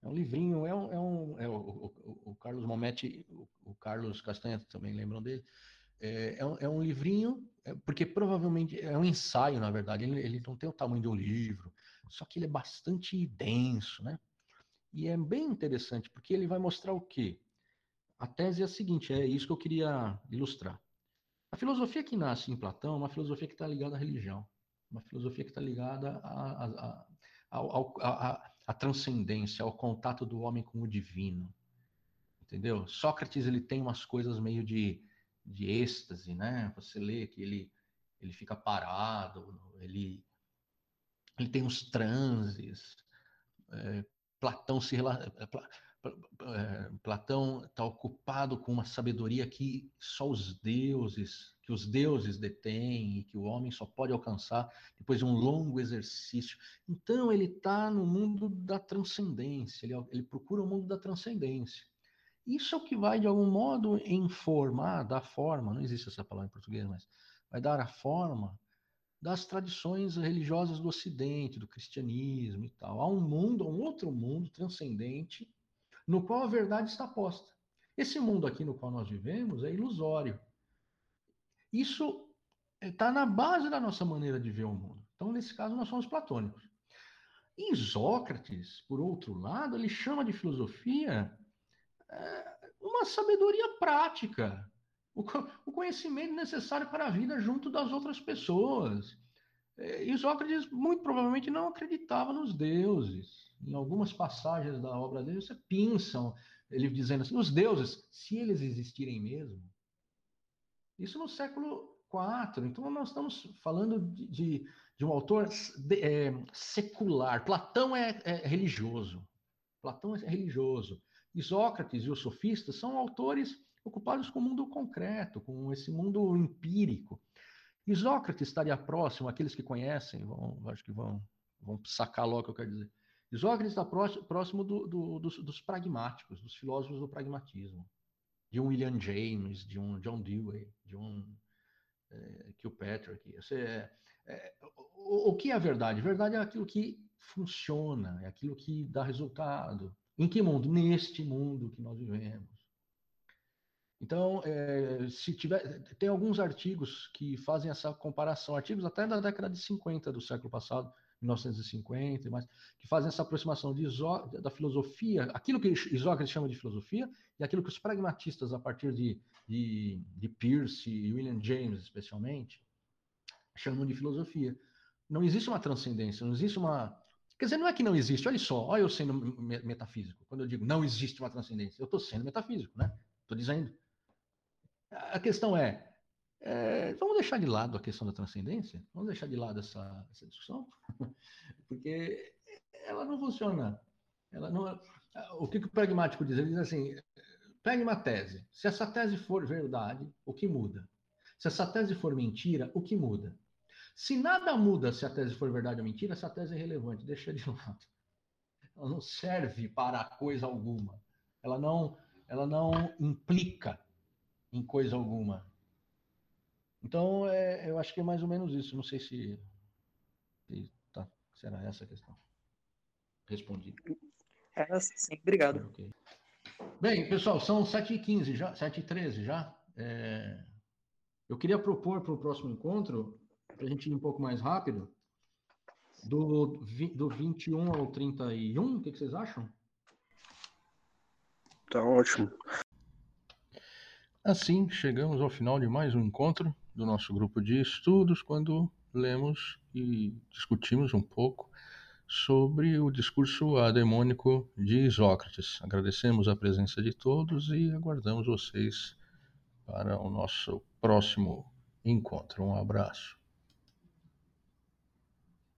É um livrinho, é um. É um é o, o, o, Carlos Mometti, o, o, Carlos Castanha também lembram dele. É, é, um, é um livrinho, é, porque provavelmente é um ensaio, na verdade. Ele, ele não tem o tamanho do livro, só que ele é bastante denso, né? E é bem interessante, porque ele vai mostrar o quê? A tese é a seguinte, é isso que eu queria ilustrar. A filosofia que nasce em Platão é uma filosofia que está ligada à religião, uma filosofia que está ligada a, a, a, a, a transcendência, ao contato do homem com o divino. Entendeu? Sócrates ele tem umas coisas meio de, de êxtase, né? Você lê que ele, ele fica parado, ele, ele tem uns transes. É, Platão se é, é, Platão está ocupado com uma sabedoria que só os deuses, os deuses detêm e que o homem só pode alcançar depois de um longo exercício. Então ele está no mundo da transcendência, ele, ele procura o mundo da transcendência. Isso é o que vai, de algum modo, informar, dar forma, não existe essa palavra em português, mas vai dar a forma das tradições religiosas do Ocidente, do cristianismo e tal. Há um mundo, um outro mundo transcendente no qual a verdade está posta. Esse mundo aqui no qual nós vivemos é ilusório. Isso está na base da nossa maneira de ver o mundo. Então, nesse caso, nós somos platônicos. E Sócrates, por outro lado, ele chama de filosofia é, uma sabedoria prática, o, conhecimento necessário para a vida junto das outras pessoas. É, e Sócrates, muito provavelmente, não acreditava nos deuses em algumas passagens da obra dele, você pinçam ele dizendo assim: os deuses, se eles existirem mesmo, isso no século IV. Então, nós estamos falando de, de, de um autor de, é, secular. Platão é, é, religioso. Platão é religioso. E Sócrates e os sofistas são autores ocupados com o mundo concreto, com esse mundo empírico. E Sócrates estaria próximo, aqueles que conhecem, vão, acho que vão, vão sacar logo o que eu quero dizer Sócrates está próximo do, do, dos, dos, pragmáticos, dos filósofos do pragmatismo, de um William James, de um John Dewey, de um é, Kilpatrick. Você, é, o, o, que é verdade? Verdade é aquilo que funciona, é aquilo que dá resultado. Em que mundo? Neste mundo que nós vivemos. Então, é, se tiver, tem alguns artigos que fazem essa comparação, artigos até da década de 50 do século passado, 1950 e mais, que fazem essa aproximação Isó, da filosofia, aquilo que Isócrates chama de filosofia, e aquilo que os pragmatistas, a partir de, de, de Peirce e William James, especialmente, chamam de filosofia. Não existe uma transcendência, não existe uma. Quer dizer, não é que não existe, olha só, olha eu sendo metafísico. Quando eu digo não existe uma transcendência, eu estou sendo metafísico, né? Estou dizendo. a questão é, é, vamos deixar de lado a questão da transcendência? Vamos deixar de lado essa, essa discussão? Porque ela não funciona. Ela não, o que, que o pragmático diz? Ele diz assim: pegue uma tese. Se essa tese for verdade, o que muda? Se essa tese for mentira, o que muda? Se nada muda se a tese for verdade ou mentira, essa tese é relevante, deixa de lado. Ela não serve para coisa alguma. Ela não, ela não implica em coisa alguma. Então, é, eu acho que é mais ou menos isso. Não sei se, se tá, será essa a questão. Respondi. É, sim, obrigado. Okay. Bem, pessoal, são 7h15 já, 7h13 já. É... Eu queria propor para o próximo encontro, para a gente ir um pouco mais rápido, do, do 21 ao 31, o que, que vocês acham? Tá ótimo. Assim, chegamos ao final de mais um encontro do nosso grupo de estudos, quando lemos e discutimos um pouco sobre o discurso ademônico de Sócrates. Agradecemos a presença de todos e aguardamos vocês para o nosso próximo encontro. Um abraço.